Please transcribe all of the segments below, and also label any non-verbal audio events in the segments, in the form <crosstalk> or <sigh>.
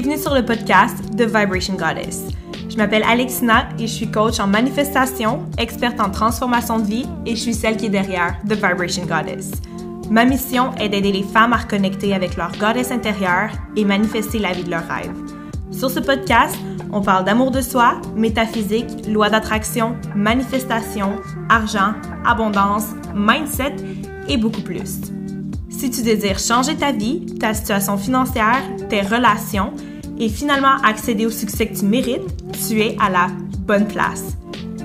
Bienvenue sur le podcast The Vibration Goddess. Je m'appelle Alexina et je suis coach en manifestation, experte en transformation de vie et je suis celle qui est derrière The Vibration Goddess. Ma mission est d'aider les femmes à reconnecter avec leur goddess intérieure et manifester la vie de leurs rêves. Sur ce podcast, on parle d'amour de soi, métaphysique, loi d'attraction, manifestation, argent, abondance, mindset et beaucoup plus. Si tu désires changer ta vie, ta situation financière, tes relations et finalement accéder au succès que tu mérites, tu es à la bonne place.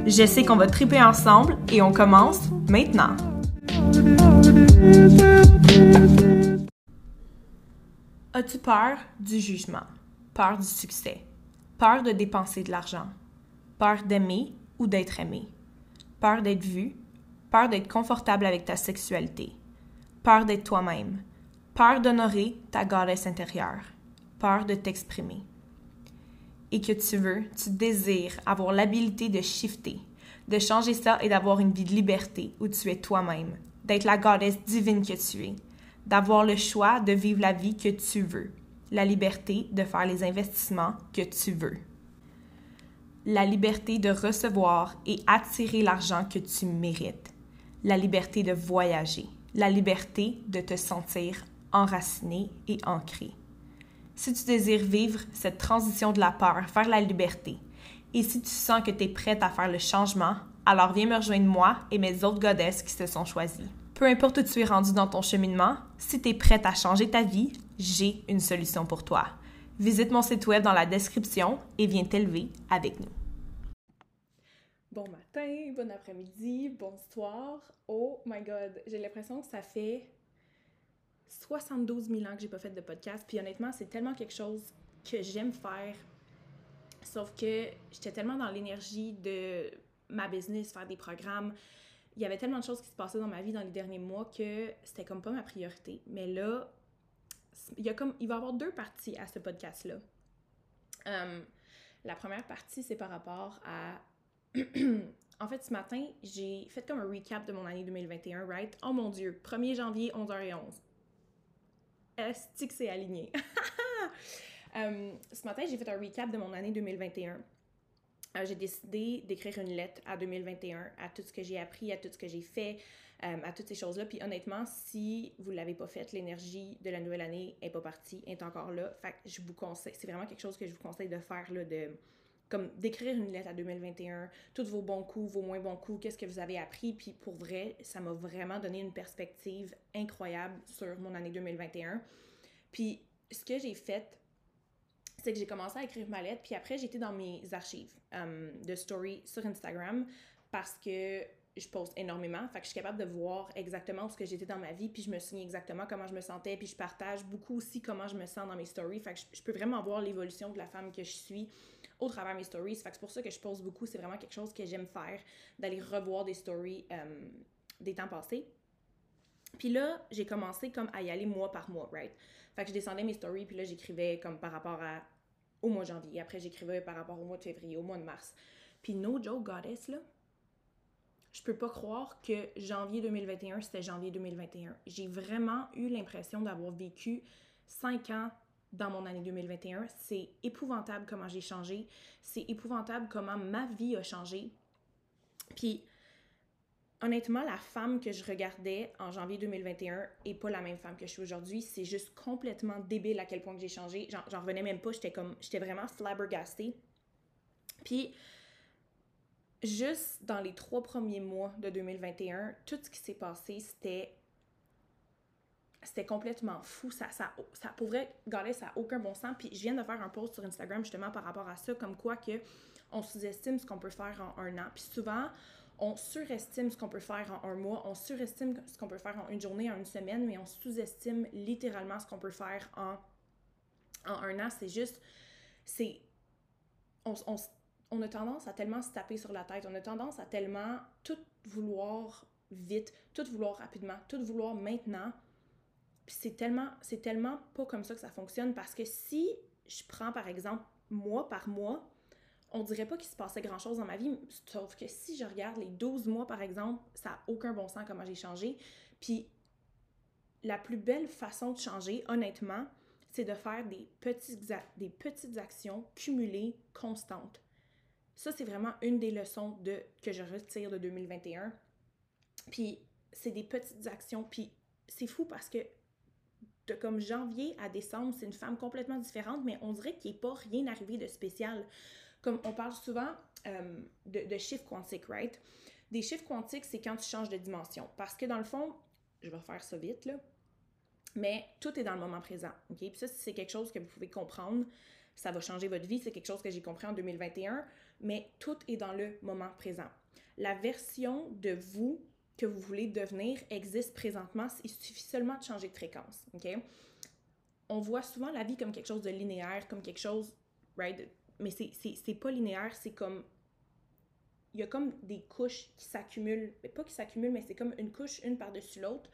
Je sais qu'on va triper ensemble et on commence maintenant. As-tu peur du jugement? Peur du succès? Peur de dépenser de l'argent? Peur d'aimer ou d'être aimé? Peur d'être vu? Peur d'être confortable avec ta sexualité? Peur d'être toi-même? Peur d'honorer ta goddess intérieure? Peur de t'exprimer? Et que tu veux, tu désires avoir l'habilité de shifter, de changer ça et d'avoir une vie de liberté où tu es toi-même, d'être la goddess divine que tu es, d'avoir le choix de vivre la vie que tu veux, la liberté de faire les investissements que tu veux, la liberté de recevoir et attirer l'argent que tu mérites, la liberté de voyager, la liberté de te sentir enraciné et ancré. Si tu désires vivre cette transition de la peur vers la liberté, et si tu sens que tu es prête à faire le changement, alors viens me rejoindre moi et mes autres godesses qui se sont choisies. Peu importe où tu es rendu dans ton cheminement, si tu es prête à changer ta vie, j'ai une solution pour toi. Visite mon site web dans la description et viens t'élever avec nous. Bon matin, bon après-midi, bonsoir. Oh my god, j'ai l'impression que ça fait 72 000 ans que j'ai pas fait de podcast. Puis honnêtement, c'est tellement quelque chose que j'aime faire. Sauf que j'étais tellement dans l'énergie de ma business, faire des programmes, il y avait tellement de choses qui se passaient dans ma vie dans les derniers mois que c'était comme pas ma priorité. Mais là, il, y a comme, il va y avoir deux parties à ce podcast-là. Euh, la première partie, c'est par rapport à. <clears throat> en fait, ce matin, j'ai fait comme un recap de mon année 2021, right? Oh mon Dieu, 1er janvier, 11h11. Est-ce que c'est aligné? <laughs> Euh, ce matin, j'ai fait un recap de mon année 2021. Euh, j'ai décidé d'écrire une lettre à 2021, à tout ce que j'ai appris, à tout ce que j'ai fait, euh, à toutes ces choses-là. Puis honnêtement, si vous ne l'avez pas fait, l'énergie de la nouvelle année n'est pas partie, est encore là. Fait que je vous conseille, c'est vraiment quelque chose que je vous conseille de faire, là, comme d'écrire une lettre à 2021, tous vos bons coups, vos moins bons coups, qu'est-ce que vous avez appris? Puis pour vrai, ça m'a vraiment donné une perspective incroyable sur mon année 2021. Puis ce que j'ai fait c'est que j'ai commencé à écrire ma lettre, puis après, j'étais dans mes archives euh, de story sur Instagram parce que je poste énormément, fait que je suis capable de voir exactement où ce que j'étais dans ma vie, puis je me souviens exactement comment je me sentais, puis je partage beaucoup aussi comment je me sens dans mes stories, fait que je, peux vraiment voir l'évolution de la femme que je suis au travers de mes stories, c'est pour ça que je poste beaucoup, c'est vraiment quelque chose que j'aime faire, d'aller revoir des stories euh, des temps passés. Puis là, j'ai commencé comme à y aller mois par mois, right? Fait que je descendais mes stories, puis là, j'écrivais comme par rapport au mois de janvier. Après, j'écrivais par rapport au mois de février, au mois de mars. Puis no joke, goddess, là, je peux pas croire que janvier 2021, c'était janvier 2021. J'ai vraiment eu l'impression d'avoir vécu cinq ans dans mon année 2021. C'est épouvantable comment j'ai changé. C'est épouvantable comment ma vie a changé. Puis honnêtement, la femme que je regardais en janvier 2021 est pas la même femme que je suis aujourd'hui. C'est juste complètement débile à quel point j'ai changé. J'en revenais même pas. J'étais comme, j'étais vraiment flabbergastée. Puis, juste dans les trois premiers mois de 2021, tout ce qui s'est passé, c'était c'était complètement fou. Ça, ça, ça pourrait, garder ça n'a aucun bon sens. Puis je viens de faire un post sur Instagram justement par rapport à ça, comme quoi que on sous-estime ce qu'on peut faire en un an. Puis souvent, on surestime ce qu'on peut faire en un mois, on surestime ce qu'on peut faire en une journée, en une semaine, mais on sous-estime littéralement ce qu'on peut faire en, en un an. C'est juste, c'est, on, on, on, a tendance à tellement se taper sur la tête, on a tendance à tellement tout vouloir vite, tout vouloir rapidement, tout vouloir maintenant. C'est tellement, c'est tellement pas comme ça que ça fonctionne parce que si je prends par exemple mois par mois, on dirait pas qu'il se passait grand chose dans ma vie, sauf que si je regarde les 12 mois par exemple, ça n'a aucun bon sens comment j'ai changé. Puis la plus belle façon de changer, honnêtement, c'est de faire des, petits, des petites actions cumulées, constantes. Ça, c'est vraiment une des leçons de, que je retire de 2021. Puis, c'est des petites actions. Puis, c'est fou parce que de comme janvier à décembre, c'est une femme complètement différente, mais on dirait qu'il n'est pas rien arrivé de spécial. Comme on parle souvent euh, de, de, chiffres quantiques, right? Des chiffres quantiques, c'est quand tu changes de dimension. Parce que dans le fond, je vais faire ça vite, là, mais tout est dans le moment présent, OK? Puis ça, c'est quelque chose que vous pouvez comprendre. Ça va changer votre vie, c'est quelque chose que j'ai compris en 2021, mais tout est dans le moment présent. La version de vous que vous voulez devenir existe présentement. Il suffit seulement de changer de fréquence. OK? On voit souvent la vie comme quelque chose de linéaire, comme quelque chose, right? Mais c'est pas linéaire, c'est comme. Il y a comme des couches qui s'accumulent. Pas qui s'accumulent, mais c'est comme une couche une par-dessus l'autre.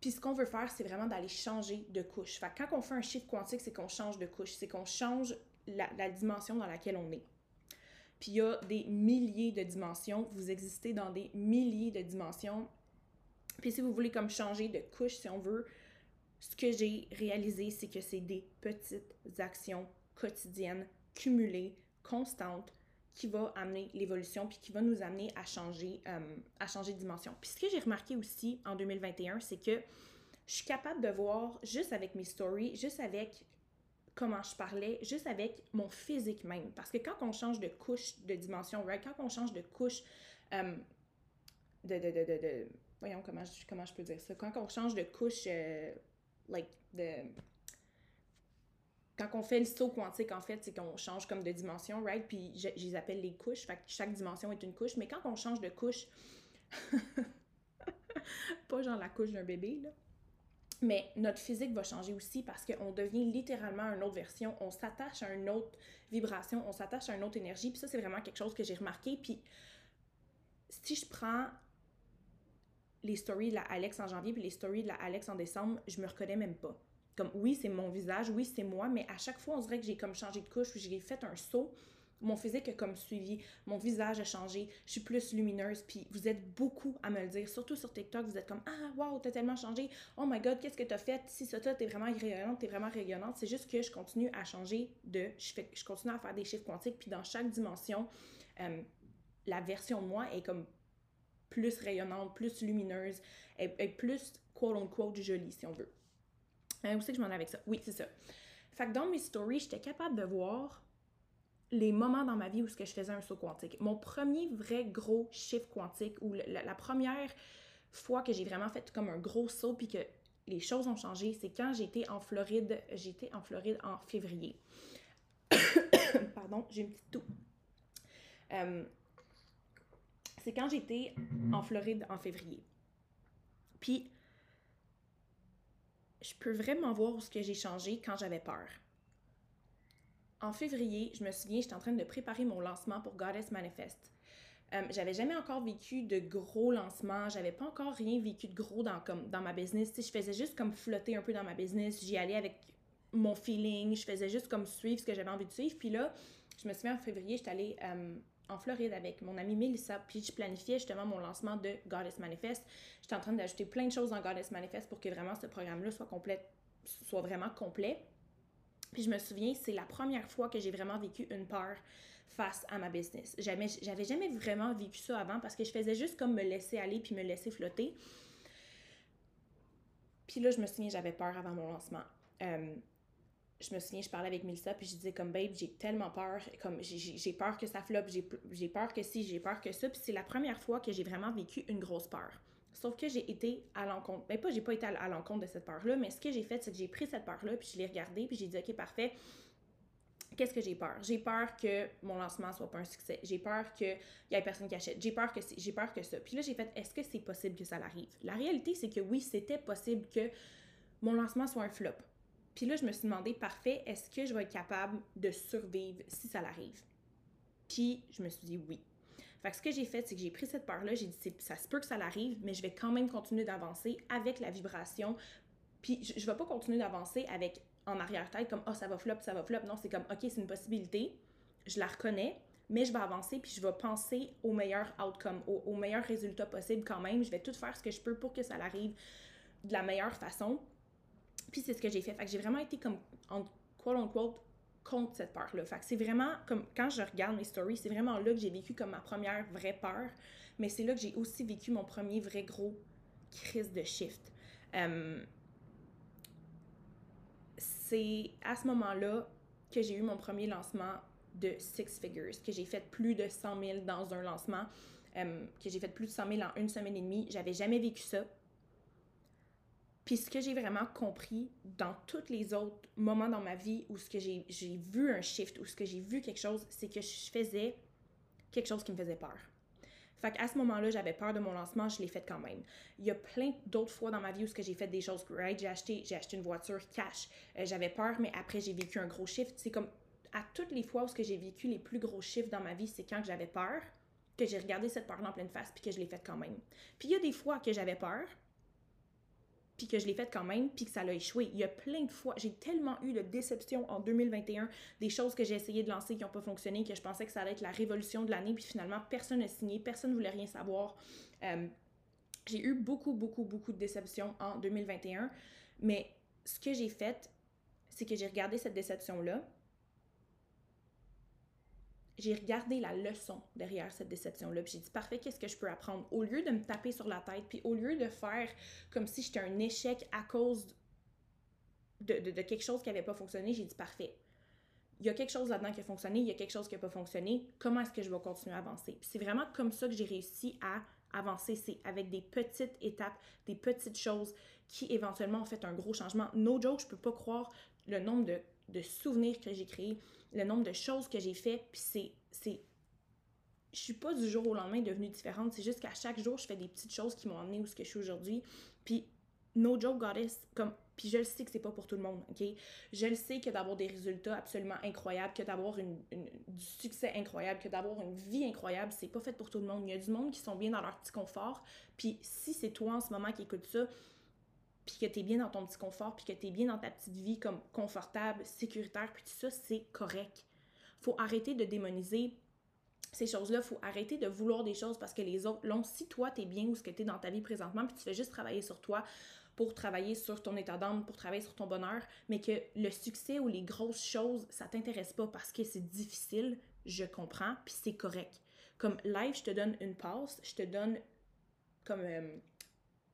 Puis ce qu'on veut faire, c'est vraiment d'aller changer de couche. Fait quand on fait un chiffre quantique, c'est qu'on change de couche, c'est qu'on change la, la dimension dans laquelle on est. Puis il y a des milliers de dimensions. Vous existez dans des milliers de dimensions. Puis si vous voulez comme changer de couche, si on veut, ce que j'ai réalisé, c'est que c'est des petites actions quotidiennes, cumulées, constantes, qui va amener l'évolution puis qui va nous amener à changer, euh, à changer de dimension. Puis ce que j'ai remarqué aussi en 2021, c'est que je suis capable de voir juste avec mes stories, juste avec comment je parlais, juste avec mon physique même. Parce que quand on change de couche de dimension, right? quand on change de couche euh, de, de, de, Voyons comment je, comment je peux dire ça. Quand on change de couche, euh, like, de. Quand on fait le saut quantique, en fait, c'est qu'on change comme de dimension, right? Puis je, je, les appelle les couches. Fait que chaque dimension est une couche. Mais quand on change de couche. <laughs> pas genre la couche d'un bébé, là. Mais notre physique va changer aussi parce qu'on devient littéralement une autre version. On s'attache à une autre vibration, on s'attache à une autre énergie. Puis ça, c'est vraiment quelque chose que j'ai remarqué. Puis si je prends les stories de la Alex en janvier puis les stories de la Alex en décembre, je me reconnais même pas. Comme oui, c'est mon visage, oui, c'est moi, mais à chaque fois, on dirait que j'ai comme changé de couche, j'ai fait un saut mon physique a comme suivi, mon visage a changé, je suis plus lumineuse, puis vous êtes beaucoup à me le dire, surtout sur TikTok, vous êtes comme Ah, wow, t'as tellement changé, oh my god, qu'est-ce que t'as fait, si ça, t'es vraiment rayonnante, t'es vraiment rayonnante, c'est juste que je continue à changer de, je, continue à faire des chiffres quantiques, puis dans chaque dimension, euh, la version de moi est comme plus rayonnante, plus lumineuse, est, plus quote-unquote jolie, si on veut. Euh, où que je m'en ai avec ça? Oui, c'est ça. Fait que dans mes stories, j'étais capable de voir les moments dans ma vie où ce que je faisais un saut quantique. Mon premier vrai gros chiffre quantique, ou la, première fois que j'ai vraiment fait comme un gros saut puis que les choses ont changé, c'est quand j'étais en Floride. J'étais en Floride en février. <coughs> Pardon, j'ai une petite toux. Euh, c'est quand j'étais en Floride en février. Puis, je peux vraiment voir ce que j'ai changé quand j'avais peur en février, je me souviens, j'étais en train de préparer mon lancement pour Goddess Manifest. Euh, j'avais jamais encore vécu de gros lancements, j'avais pas encore rien vécu de gros dans, ma business. je faisais juste comme flotter un peu dans ma business, j'y allais avec mon feeling, je faisais juste comme suivre ce que j'avais envie de suivre. Puis là, je me souviens en février, j'étais allée euh, en Floride avec mon amie Melissa, puis je planifiais justement mon lancement de Goddess Manifest. J'étais en train d'ajouter plein de choses dans Goddess Manifest pour que vraiment ce programme-là soit complet, soit vraiment complet. Puis je me souviens, c'est la première fois que j'ai vraiment vécu une peur face à ma business. J'avais, jamais vraiment vécu ça avant parce que je faisais juste comme me laisser aller puis me laisser flotter. Puis là, je me souviens, j'avais peur avant mon lancement. Euh, je me souviens, je parlais avec Melissa, puis je disais comme, babe, j'ai tellement peur, comme j'ai peur que ça floppe, j'ai peur que si, j'ai peur que ça. Puis c'est la première fois que j'ai vraiment vécu une grosse peur. Sauf que j'ai été à l'encontre. Ben, pas, j'ai pas été à l'encontre de cette peur-là, mais ce que j'ai fait, c'est que j'ai pris cette peur-là, puis je l'ai regardée, puis j'ai dit, OK, parfait. Qu'est-ce que j'ai peur? J'ai peur que mon lancement soit pas un succès. J'ai peur qu'il y ait personne qui achète. J'ai peur que j'ai peur que ça. Puis là, j'ai fait, est-ce que c'est possible que ça l'arrive? La réalité, c'est que oui, c'était possible que mon lancement soit un flop. Puis là, je me suis demandé, parfait, est-ce que je vais être capable de survivre si ça l'arrive? Puis je me suis dit oui. Fait que ce que j'ai fait, c'est que j'ai pris cette peur-là, j'ai dit, ça se peut que ça l'arrive, mais je vais quand même continuer d'avancer avec la vibration. Puis je, ne vais pas continuer d'avancer avec en arrière-tête comme, oh, ça va flop, ça va flop. Non, c'est comme, OK, c'est une possibilité, je la reconnais, mais je vais avancer puis je vais penser au meilleur outcome, au, meilleur résultat possible quand même. Je vais tout faire ce que je peux pour que ça l'arrive de la meilleure façon. Puis c'est ce que j'ai fait. Fait que j'ai vraiment été comme, en quote unquote, contre cette peur-là. Fait c'est vraiment comme, quand je regarde mes stories, c'est vraiment là que j'ai vécu comme ma première vraie peur. Mais c'est là que j'ai aussi vécu mon premier vrai gros crise de shift. C'est à ce moment-là que j'ai eu mon premier lancement de six figures, que j'ai fait plus de 100 000 dans un lancement, que j'ai fait plus de 100 000 en une semaine et demie. J'avais jamais vécu ça. Puis ce que j'ai vraiment compris dans tous les autres moments dans ma vie où ce que j'ai vu un shift, où ce que j'ai vu quelque chose, c'est que je faisais quelque chose qui me faisait peur. Fait qu'à ce moment-là, j'avais peur de mon lancement, je l'ai fait quand même. Il y a plein d'autres fois dans ma vie où j'ai fait des choses, right? J'ai acheté, j'ai acheté une voiture cash. Euh, j'avais peur, mais après, j'ai vécu un gros shift. C'est comme à toutes les fois où j'ai vécu les plus gros shifts dans ma vie, c'est quand j'avais peur, que j'ai regardé cette peur-là en pleine face, puis que je l'ai faite quand même. Puis il y a des fois que j'avais peur, puis que je l'ai faite quand même, puis que ça l'a échoué. Il y a plein de fois, j'ai tellement eu de déceptions en 2021, des choses que j'ai essayé de lancer qui n'ont pas fonctionné, que je pensais que ça allait être la révolution de l'année, puis finalement, personne n'a signé, personne ne voulait rien savoir. Euh, j'ai eu beaucoup, beaucoup, beaucoup de déceptions en 2021, mais ce que j'ai fait, c'est que j'ai regardé cette déception-là, j'ai regardé la leçon derrière cette déception-là, puis j'ai dit parfait, qu'est-ce que je peux apprendre? Au lieu de me taper sur la tête, puis au lieu de faire comme si j'étais un échec à cause de, quelque chose qui n'avait pas fonctionné, j'ai dit parfait. Il y a quelque chose là-dedans qui a fonctionné, il y a quelque chose qui n'a pas fonctionné, comment est-ce que je vais continuer à avancer? c'est vraiment comme ça que j'ai réussi à avancer, c'est avec des petites étapes, des petites choses qui éventuellement ont fait un gros changement. No joke, je peux pas croire le nombre de souvenirs que j'ai créés, le nombre de choses que j'ai fait, puis c'est, c'est, je suis pas du jour au lendemain devenue différente, c'est juste qu'à chaque jour, je fais des petites choses qui m'ont amené où je suis aujourd'hui, puis no joke goddess, comme, puis je le sais que c'est pas pour tout le monde, ok? Je le sais que d'avoir des résultats absolument incroyables, que d'avoir une, du succès incroyable, que d'avoir une vie incroyable, c'est pas fait pour tout le monde. Il y a du monde qui sont bien dans leur petit confort, puis si c'est toi en ce moment qui écoute ça, puis que tu es bien dans ton petit confort, puis que tu es bien dans ta petite vie comme confortable, sécuritaire, puis tout ça, c'est correct. Faut arrêter de démoniser ces choses-là, faut arrêter de vouloir des choses parce que les autres l'ont. Si toi, tu es bien où ce que tu es dans ta vie présentement, puis tu fais juste travailler sur toi pour travailler sur ton état d'âme, pour travailler sur ton bonheur, mais que le succès ou les grosses choses, ça t'intéresse pas parce que c'est difficile, je comprends, puis c'est correct. Comme live, je te donne une passe, je te donne comme... Euh,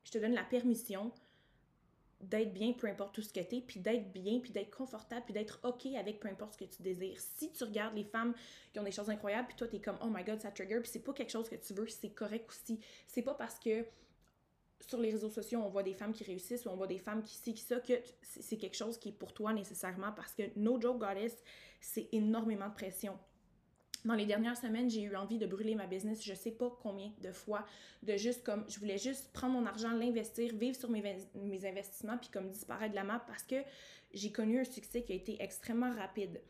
je te donne la permission d'être bien, peu importe tout ce que t'es, puis d'être bien, puis d'être confortable, puis d'être OK avec peu importe ce que tu désires. Si tu regardes les femmes qui ont des choses incroyables, puis toi, t'es comme « Oh my God, ça trigger », puis c'est pas quelque chose que tu veux, c'est correct aussi. C'est pas parce que sur les réseaux sociaux, on voit des femmes qui réussissent ou on voit des femmes qui ci, qui ça, que c'est quelque chose qui est pour toi nécessairement parce que No Joke Goddess, c'est énormément de pression. Dans les dernières semaines, j'ai eu envie de brûler ma business, je sais pas combien de fois, de juste comme, je voulais juste prendre mon argent, l'investir, vivre sur mes, investissements, puis comme disparaître de la map parce que j'ai connu un succès qui a été extrêmement rapide.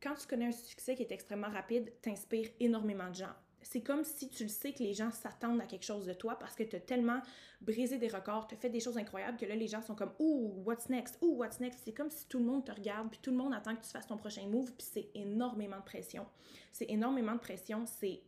Quand tu connais un succès qui est extrêmement rapide, t'inspires énormément de gens c'est comme si tu le sais que les gens s'attendent à quelque chose de toi parce que tu as tellement brisé des records, tu as fait des choses incroyables que là, les gens sont comme Ouh, what's next? Ouh, what's next? C'est comme si tout le monde te regarde, puis tout le monde attend que tu fasses ton prochain move, puis c'est énormément de pression. C'est énormément de pression. C'est.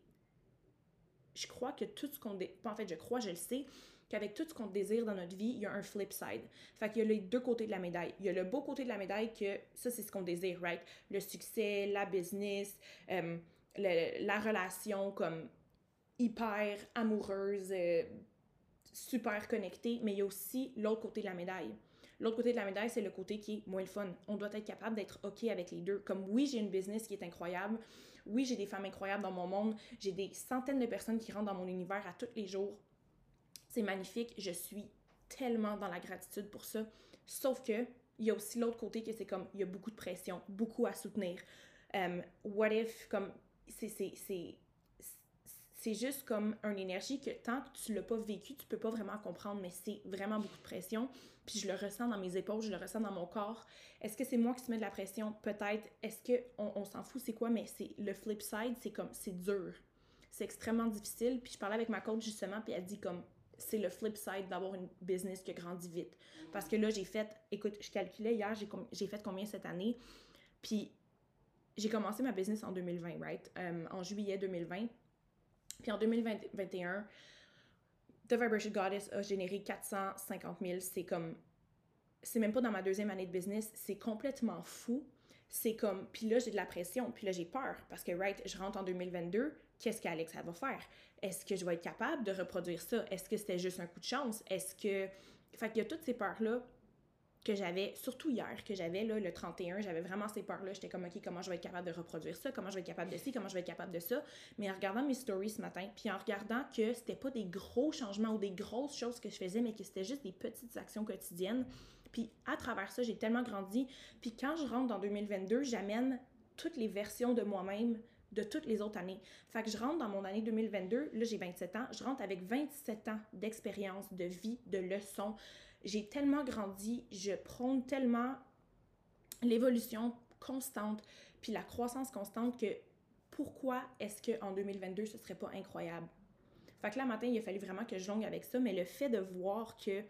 Je crois que tout ce qu'on. En fait, je crois, je le sais, qu'avec tout ce qu'on désire dans notre vie, il y a un flip side. Fait qu'il y a les deux côtés de la médaille. Il y a le beau côté de la médaille que ça, c'est ce qu'on désire, right? Le succès, la business, euh, la relation comme hyper amoureuse, euh, super connectée, mais il y a aussi l'autre côté de la médaille. L'autre côté de la médaille, c'est le côté qui est moins le fun. On doit être capable d'être OK avec les deux. Comme oui, j'ai une business qui est incroyable. Oui, j'ai des femmes incroyables dans mon monde. J'ai des centaines de personnes qui rentrent dans mon univers à tous les jours. C'est magnifique. Je suis tellement dans la gratitude pour ça. Sauf que il y a aussi l'autre côté que c'est comme il y a beaucoup de pression, beaucoup à soutenir. Um, what if, comme c'est juste comme une énergie que tant que tu l'as pas vécu, tu peux pas vraiment comprendre, mais c'est vraiment beaucoup de pression. Puis je le ressens dans mes épaules, je le ressens dans mon corps. Est-ce que c'est moi qui se mets de la pression? Peut-être. Est-ce que on, s'en fout, c'est quoi? Mais c'est le flip side, c'est comme, c'est dur. C'est extrêmement difficile. Puis je parlais avec ma coach justement, puis elle dit comme, c'est le flip side d'avoir une business qui grandit vite. Parce que là, j'ai fait, écoute, je calculais hier, j'ai fait combien cette année? Puis j'ai commencé ma business en 2020, right? Euh, en juillet 2020. Puis en 2021, The Vibration Goddess a généré 450 000. C'est comme. C'est même pas dans ma deuxième année de business. C'est complètement fou. C'est comme. Puis là, j'ai de la pression. Puis là, j'ai peur. Parce que, right, je rentre en 2022. Qu'est-ce qu'Alexa va faire? Est-ce que je vais être capable de reproduire ça? Est-ce que c'était juste un coup de chance? Est-ce que. Fait qu'il y a toutes ces peurs-là que j'avais, surtout hier, que j'avais le 31, j'avais vraiment ces peurs-là. J'étais comme, OK, comment je vais être capable de reproduire ça? Comment je vais être capable de ci? Comment je vais être capable de ça? Mais en regardant mes stories ce matin, puis en regardant que c'était pas des gros changements ou des grosses choses que je faisais, mais que c'était juste des petites actions quotidiennes. Puis à travers ça, j'ai tellement grandi. Puis quand je rentre dans 2022, j'amène toutes les versions de moi-même de toutes les autres années. Fait que je rentre dans mon année 2022, là j'ai 27 ans, je rentre avec 27 ans d'expérience, de vie, de leçons, j'ai tellement grandi, je prône tellement l'évolution constante, puis la croissance constante que pourquoi est-ce qu'en 2022, ce serait pas incroyable? Fait que là, matin, il a fallu vraiment que je longue avec ça, mais le fait de voir que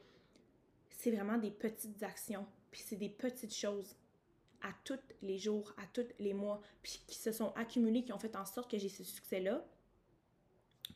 c'est vraiment des petites actions, puis c'est des petites choses à tous les jours, à tous les mois, puis qui se sont accumulées, qui ont fait en sorte que j'ai ce succès-là,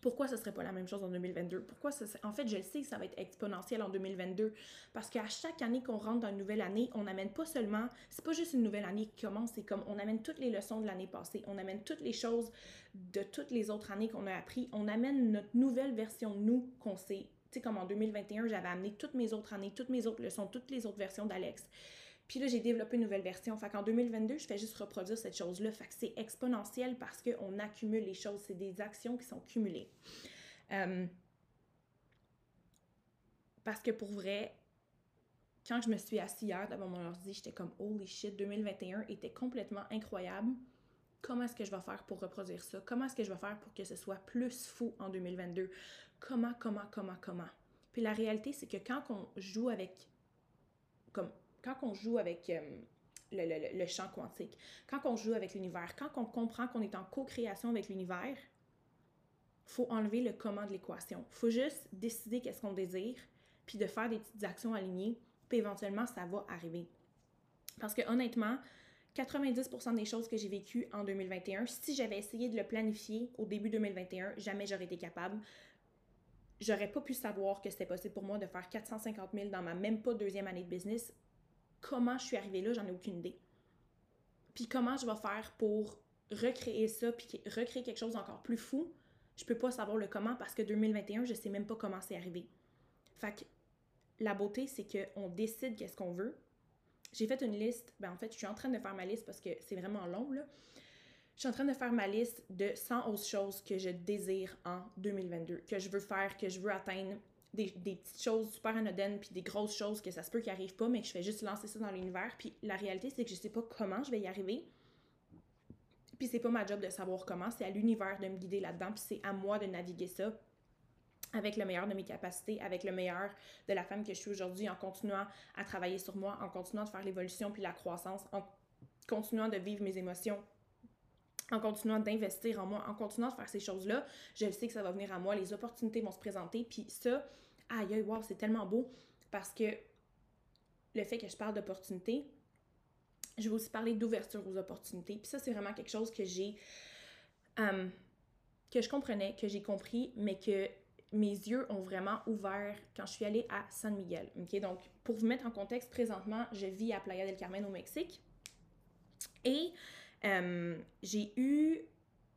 pourquoi ce serait pas la même chose en 2022? Pourquoi en fait, je le sais que ça va être exponentiel en 2022 parce qu'à chaque année qu'on rentre dans une nouvelle année, on n'amène pas seulement, c'est pas juste une nouvelle année qui commence, c'est comme on amène toutes les leçons de l'année passée, on amène toutes les choses de toutes les autres années qu'on a appris, on amène notre nouvelle version de nous qu'on sait. Tu sais, comme en 2021, j'avais amené toutes mes autres années, toutes mes autres leçons, toutes les autres versions d'Alex. Puis là, j'ai développé une nouvelle version. Fait qu'en 2022, je fais juste reproduire cette chose-là. Fait que c'est exponentiel parce qu'on accumule les choses. C'est des actions qui sont cumulées. Euh, parce que pour vrai, quand je me suis assise hier devant mon ordi, j'étais comme holy shit, 2021 était complètement incroyable. Comment est-ce que je vais faire pour reproduire ça? Comment est-ce que je vais faire pour que ce soit plus fou en 2022? Comment, comment, comment, comment? Puis la réalité, c'est que quand on joue avec comme quand on joue avec euh, le, champ quantique, quand on joue avec l'univers, quand on comprend qu'on est en co-création avec l'univers, faut enlever le comment de l'équation. faut juste décider qu'est-ce qu'on désire, puis de faire des petites actions alignées, puis éventuellement, ça va arriver. Parce que honnêtement, 90% des choses que j'ai vécues en 2021, si j'avais essayé de le planifier au début 2021, jamais j'aurais été capable. J'aurais pas pu savoir que c'était possible pour moi de faire 450 000 dans ma même pas deuxième année de business comment je suis arrivée là, j'en ai aucune idée. Puis comment je vais faire pour recréer ça, puis recréer quelque chose d'encore plus fou, je peux pas savoir le comment parce que 2021, je sais même pas comment c'est arrivé. Fait que la beauté, c'est qu'on décide qu'est-ce qu'on veut. J'ai fait une liste, ben en fait, je suis en train de faire ma liste parce que c'est vraiment long, là. Je suis en train de faire ma liste de 100 autres choses que je désire en 2022, que je veux faire, que je veux atteindre des, petites choses super anodines puis des grosses choses que ça se peut qu'ils arrivent pas, mais que je fais juste lancer ça dans l'univers. Puis la réalité, c'est que je sais pas comment je vais y arriver. Puis c'est pas ma job de savoir comment, c'est à l'univers de me guider là-dedans, puis c'est à moi de naviguer ça avec le meilleur de mes capacités, avec le meilleur de la femme que je suis aujourd'hui, en continuant à travailler sur moi, en continuant de faire l'évolution puis la croissance, en continuant de vivre mes émotions, en continuant d'investir en moi, en continuant de faire ces choses-là, je sais que ça va venir à moi, les opportunités vont se présenter, puis ça, aïe, aïe, wow, c'est tellement beau parce que le fait que je parle d'opportunités, je vais aussi parler d'ouverture aux opportunités. Puis ça, c'est vraiment quelque chose que j'ai. Euh, que je comprenais, que j'ai compris, mais que mes yeux ont vraiment ouvert quand je suis allée à San Miguel. OK? Donc, pour vous mettre en contexte, présentement, je vis à Playa del Carmen au Mexique. Et euh, j'ai eu,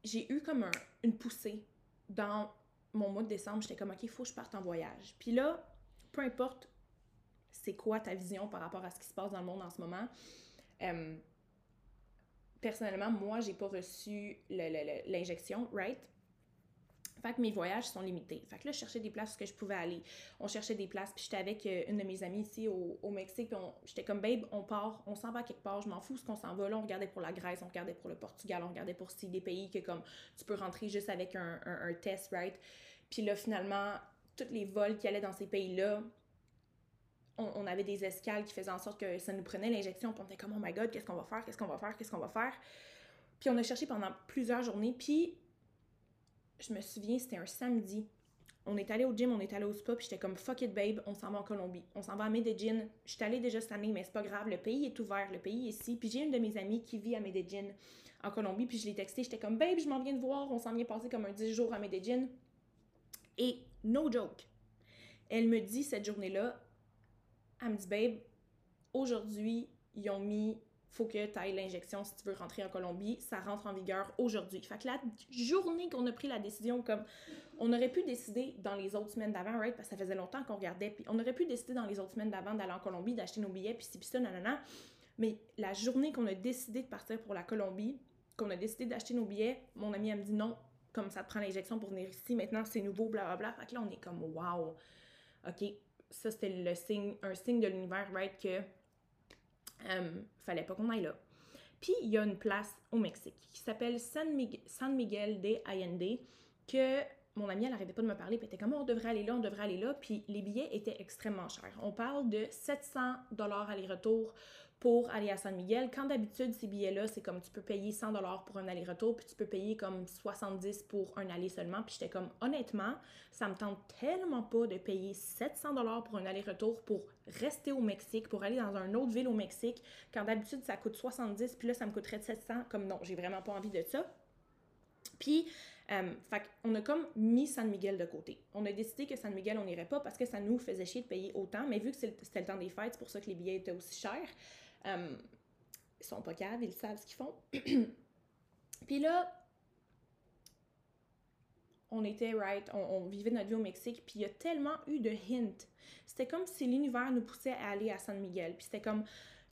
j'ai eu comme une poussée dans mon mois de décembre, j'étais comme, OK, il faut que je parte en voyage. Puis là, peu importe c'est quoi ta vision par rapport à ce qui se passe dans le monde en ce moment, euh, personnellement, moi, j'ai pas reçu l'injection, right? Fait que mes voyages sont limités. Fait que là, je cherchais des places où je pouvais aller. On cherchait des places, puis j'étais avec euh, une de mes amies ici au, Mexique, puis j'étais comme, babe, on part, on s'en va quelque part, je m'en fous ce qu'on s'en va. Là, on regardait pour la Grèce, on regardait pour le Portugal, on regardait pour si des pays que comme tu peux rentrer juste avec un, un, test, right? Puis là, finalement, tous les vols qui allaient dans ces pays-là, on, on, avait des escales qui faisaient en sorte que ça nous prenait l'injection, puis on était comme, oh my god, qu'est-ce qu'on va faire, qu'est-ce qu'on va faire, qu'est-ce qu'on va faire? Puis on a cherché pendant plusieurs journées, puis je me souviens, c'était un samedi. On est allé au gym, on est allé au spa, puis j'étais comme fuck it babe, on s'en va en Colombie. On s'en va à Medellin. Je suis allée déjà cette année, mais c'est pas grave, le pays est ouvert, le pays est ici. Puis j'ai une de mes amies qui vit à Medellin, en Colombie, puis je l'ai texté, j'étais comme babe, je m'en viens de voir, on s'en vient passer comme un 10 jours à Medellin. Et no joke, Elle me dit cette journée-là, elle me dit, babe, aujourd'hui, ils ont mis faut que tu ailles l'injection si tu veux rentrer en Colombie. Ça rentre en vigueur aujourd'hui. Fait que la journée qu'on a pris la décision, comme on aurait pu décider dans les autres semaines d'avant, right? Parce que ça faisait longtemps qu'on regardait, puis on aurait pu décider dans les autres semaines d'avant d'aller en Colombie, d'acheter nos billets, puis ci, puis ça, nanana. Mais la journée qu'on a décidé de partir pour la Colombie, qu'on a décidé d'acheter nos billets, mon ami, elle me dit non, comme ça te prend l'injection pour venir ici, maintenant c'est nouveau, blablabla. Fait que là, on est comme wow. OK, ça c'était le signe, un signe de l'univers, right? Que euh, fallait pas qu'on aille là. Puis il y a une place au Mexique qui s'appelle San, Miguel de Allende que mon amie, elle arrêtait pas de me parler, puis elle était comme, on devrait aller là, on devrait aller là, puis les billets étaient extrêmement chers. On parle de 700 dollars aller-retour pour aller à San Miguel. Quand d'habitude, ces billets-là, c'est comme tu peux payer 100 dollars pour un aller-retour, puis tu peux payer comme 70 pour un aller seulement. Puis j'étais comme, honnêtement, ça me tente tellement pas de payer 700 dollars pour un aller-retour pour rester au Mexique, pour aller dans une autre ville au Mexique, quand d'habitude, ça coûte 70, puis là, ça me coûterait 700. Comme non, j'ai vraiment pas envie de ça. Puis, euh, fait on a comme mis San Miguel de côté. On a décidé que San Miguel, on n'irait pas parce que ça nous faisait chier de payer autant, mais vu que c'était le temps des fêtes, c'est pour ça que les billets étaient aussi chers. Euh, ils sont pas caves, ils savent ce qu'ils font. <clears throat> Puis là, on était, right, on, vivait notre vie au Mexique, puis il y a tellement eu de hints. C'était comme si l'univers nous poussait à aller à San Miguel. Puis c'était comme,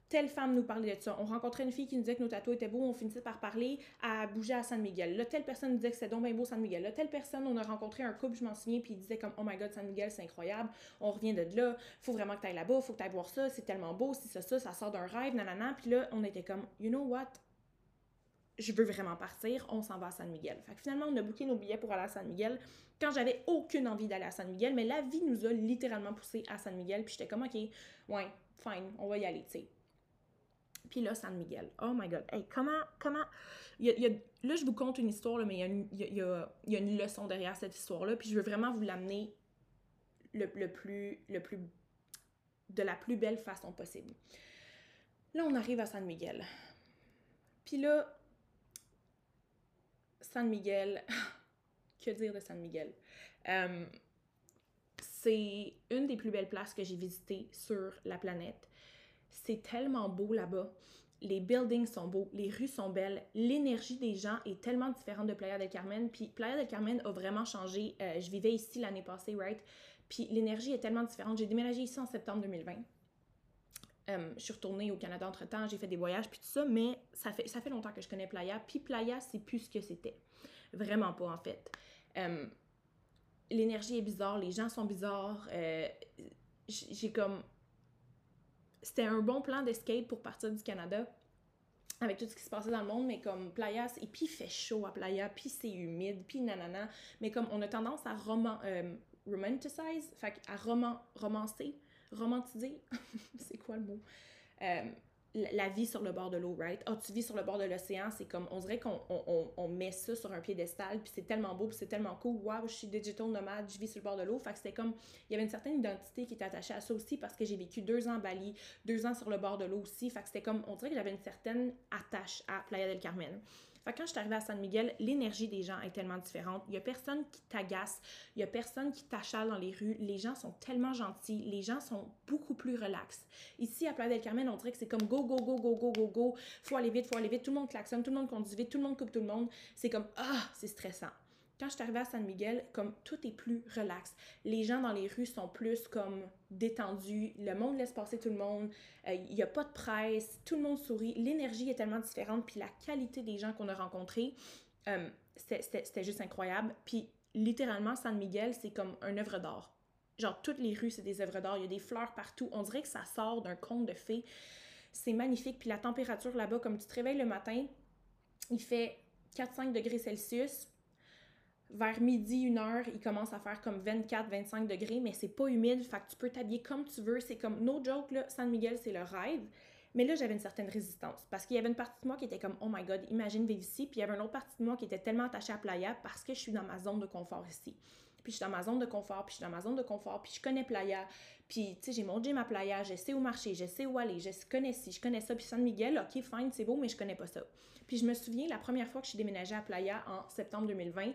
telle femme nous parlait de ça. On rencontrait une fille qui nous disait que nos tatouages étaient beaux, on finissait par parler à bouger à San Miguel. Là, telle personne nous disait que c'était donc bien beau San Miguel. Là, telle personne, on a rencontré un couple, je m'en souviens, puis il disait comme Oh my god, San Miguel, c'est incroyable, on revient de là, faut vraiment que tu ailles là-bas, faut que tu ailles voir ça, c'est tellement beau, si ça, ça, ça sort d'un rêve, nanana. Puis là, on était comme You know what? Je veux vraiment partir, on s'en va à San Miguel. Fait que finalement, on a booké nos billets pour aller à San Miguel quand j'avais aucune envie d'aller à San Miguel, mais la vie nous a littéralement poussé à San Miguel, puis j'étais comme OK, ouais, fine, on va y aller. Puis là, San Miguel. Oh my God. Hey, comment, comment... Là, je vous conte une histoire, mais il y, a une, il, y a, il y, a, une leçon derrière cette histoire-là. Puis je veux vraiment vous l'amener le, plus, le plus... de la plus belle façon possible. Là, on arrive à San Miguel. Puis là, San Miguel... <laughs> que dire de San Miguel? Euh, c'est une des plus belles places que j'ai visitées sur la planète. C'est tellement beau là-bas. Les buildings sont beaux, les rues sont belles, l'énergie des gens est tellement différente de Playa del Carmen. Puis Playa del Carmen a vraiment changé. Euh, je vivais ici l'année passée, right? Puis l'énergie est tellement différente. J'ai déménagé ici en septembre 2020. Euh, je suis retournée au Canada entre-temps, j'ai fait des voyages, puis tout ça, mais ça fait, ça fait longtemps que je connais Playa. Puis Playa, c'est plus ce que c'était. Vraiment pas, en fait. Euh, l'énergie est bizarre, les gens sont bizarres. j'ai comme c'était un bon plan d'escape pour partir du Canada avec tout ce qui se passait dans le monde, mais comme Playa, et puis il fait chaud à Playa, puis c'est humide, puis nanana, mais comme on a tendance à roman, euh, romanticize, fait à roman, romancer, romantiser, <laughs> c'est quoi le mot? Euh, la vie sur le bord de l'eau, right? Oh, tu vis sur le bord de l'océan, c'est comme, on dirait qu'on on, met ça sur un piédestal, puis c'est tellement beau, puis c'est tellement cool. Waouh, je suis digital nomade, je vis sur le bord de l'eau. Fait que c'était comme, il y avait une certaine identité qui était attachée à ça aussi, parce que j'ai vécu deux ans à Bali, deux ans sur le bord de l'eau aussi. Fait que c'était comme, on dirait que j'avais une certaine attache à Playa del Carmen. Fait quand je suis arrivée à San Miguel, l'énergie des gens est tellement différente. Il y a personne qui t'agace, il y a personne qui t'achale dans les rues. Les gens sont tellement gentils, les gens sont beaucoup plus relax. Ici, à Playa del Carmen, on dirait que c'est comme go, go, go, go, go, go, go. Faut aller vite, faut aller vite. Tout le monde klaxonne, tout le monde conduit vite, tout le monde coupe tout le monde. C'est comme, ah, c'est stressant quand je suis arrivée à San Miguel, comme tout est plus relax. Les gens dans les rues sont plus comme détendus, le monde laisse passer tout le monde, euh, il n'y a pas de presse, tout le monde sourit, l'énergie est tellement différente, puis la qualité des gens qu'on a rencontrés, euh, c'était juste incroyable. Puis littéralement, San Miguel, c'est comme un œuvre d'art. Genre, toutes les rues, c'est des œuvres d'art, il y a des fleurs partout, on dirait que ça sort d'un conte de fées. C'est magnifique, puis la température là-bas, comme tu te réveilles le matin, il fait 4-5 degrés Celsius, vers midi, une heure, il commence à faire comme 24-25 degrés, mais c'est pas humide, fait que tu peux t'habiller comme tu veux. C'est comme, no joke, là, San Miguel, c'est le rêve. Mais là, j'avais une certaine résistance parce qu'il y avait une partie de moi qui était comme, oh my god, imagine vivre ici. Puis il y avait une autre partie de moi qui était tellement attachée à Playa parce que je suis dans ma zone de confort ici. Puis je suis dans ma zone de confort, puis je suis dans ma zone de confort, puis je connais Playa. Puis, tu sais, j'ai mon gym à Playa, je sais où marcher, je sais où aller, je connais ci, je connais ça. Puis San Miguel, ok, fine, c'est beau, mais je connais pas ça. Puis je me souviens, la première fois que je suis déménagée à Playa en septembre 2020,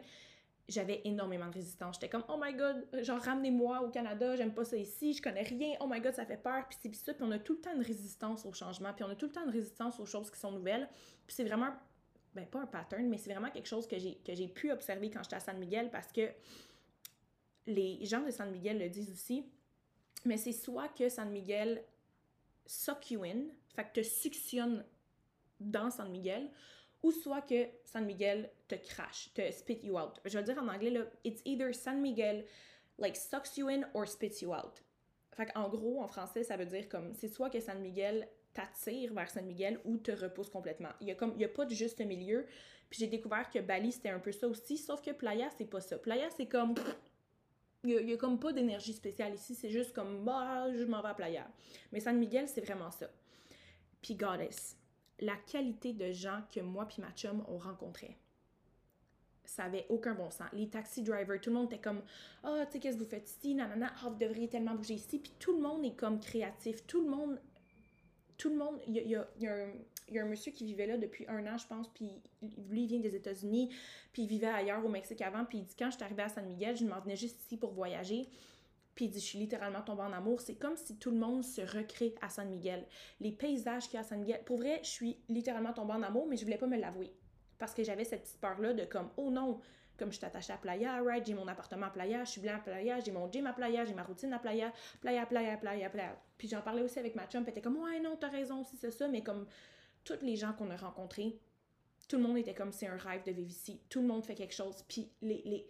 j'avais énormément de résistance. J'étais comme, oh my god, genre ramenez-moi au Canada, j'aime pas ça ici, je connais rien, oh my god, ça fait peur, puis c'est puis ça, puis on a tout le temps une résistance au changement, puis on a tout le temps une résistance aux choses qui sont nouvelles, puis c'est vraiment, ben pas un pattern, mais c'est vraiment quelque chose que j'ai, que j'ai pu observer quand j'étais à San Miguel, parce que les gens de San Miguel le disent aussi, mais c'est soit que San Miguel suck you in, fait que te suctionne dans San Miguel, ou soit que San Miguel te crache, te spit you out. Je vais dire en anglais, là, it's either San Miguel, like, sucks you in or spits you out. Fait en gros, en français, ça veut dire comme, c'est soit que San Miguel t'attire vers San Miguel ou te repousse complètement. Il y a comme, il y a pas de juste milieu. Puis j'ai découvert que Bali, c'était un peu ça aussi, sauf que Playa, c'est pas ça. Playa, c'est comme, il y, a, comme pas d'énergie spéciale ici, c'est juste comme, bah, je m'en vais à Playa. Mais San Miguel, c'est vraiment ça. Puis Goddess, la qualité de gens que moi puis ma chum on rencontrait. Ça avait aucun bon sens. Les taxi drivers, tout le monde était comme Ah, oh, tu sais, qu'est-ce que vous faites ici? Nanana, oh, vous devriez tellement bouger ici. Puis tout le monde est comme créatif. Tout le monde. Tout le monde. Il y a, y, a, un monsieur qui vivait là depuis un an, je pense. Puis lui, il vient des États-Unis. Puis il vivait ailleurs au Mexique avant. Puis il dit Quand je suis arrivée à San Miguel, je m'en venais juste ici pour voyager. Puis il dit, je suis littéralement tombée en amour. C'est comme si tout le monde se recrée à San Miguel. Les paysages qu'il y a à San Miguel. Pour vrai, je suis littéralement tombée en amour, mais je voulais pas me l'avouer. Parce que j'avais cette petite peur-là de comme, oh non, comme je suis attachée à Playa, right, j'ai mon appartement à Playa, je suis blanc à Playa, j'ai mon gym à Playa, j'ai ma routine à Playa, Playa, Playa, Playa, Playa. Puis j'en parlais aussi avec ma chum, puis était comme, ouais, non, t'as raison, si c'est ça, mais comme tous les gens qu'on a rencontrés, tout le monde était comme, c'est un rêve de vivre ici, tout le monde fait quelque chose, puis les, les,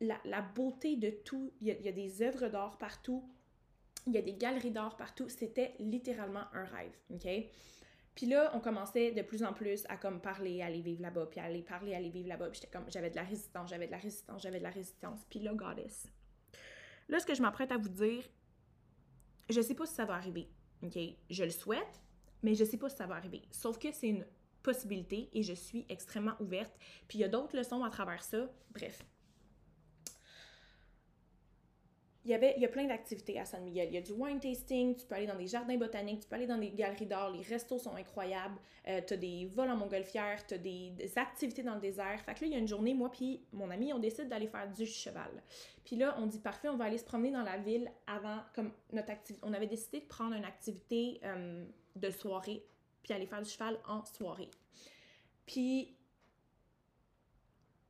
la, beauté de tout. Il y, a, des œuvres d'art partout. Il y a des galeries d'art partout. C'était littéralement un rêve, OK? Puis là, on commençait de plus en plus à comme parler, aller vivre là-bas, puis aller parler, aller vivre là-bas. J'étais comme, j'avais de la résistance, j'avais de la résistance, j'avais de la résistance. Puis là, goddess. Là, ce que je m'apprête à vous dire, je sais pas si ça va arriver, OK? Je le souhaite, mais je sais pas si ça va arriver. Sauf que c'est une possibilité et je suis extrêmement ouverte. Puis il y a d'autres leçons à travers ça. Bref, il y avait il y a plein d'activités à San Miguel. Il y a du wine tasting, tu peux aller dans des jardins botaniques, tu peux aller dans des galeries d'art, les restos sont incroyables, euh, tu as des vols en montgolfière, tu as des, activités dans le désert. Fait que là, il y a une journée, moi puis mon ami, on décide d'aller faire du cheval. Puis là, on dit parfait, on va aller se promener dans la ville avant comme notre activité. On avait décidé de prendre une activité euh, de soirée puis aller faire du cheval en soirée. Puis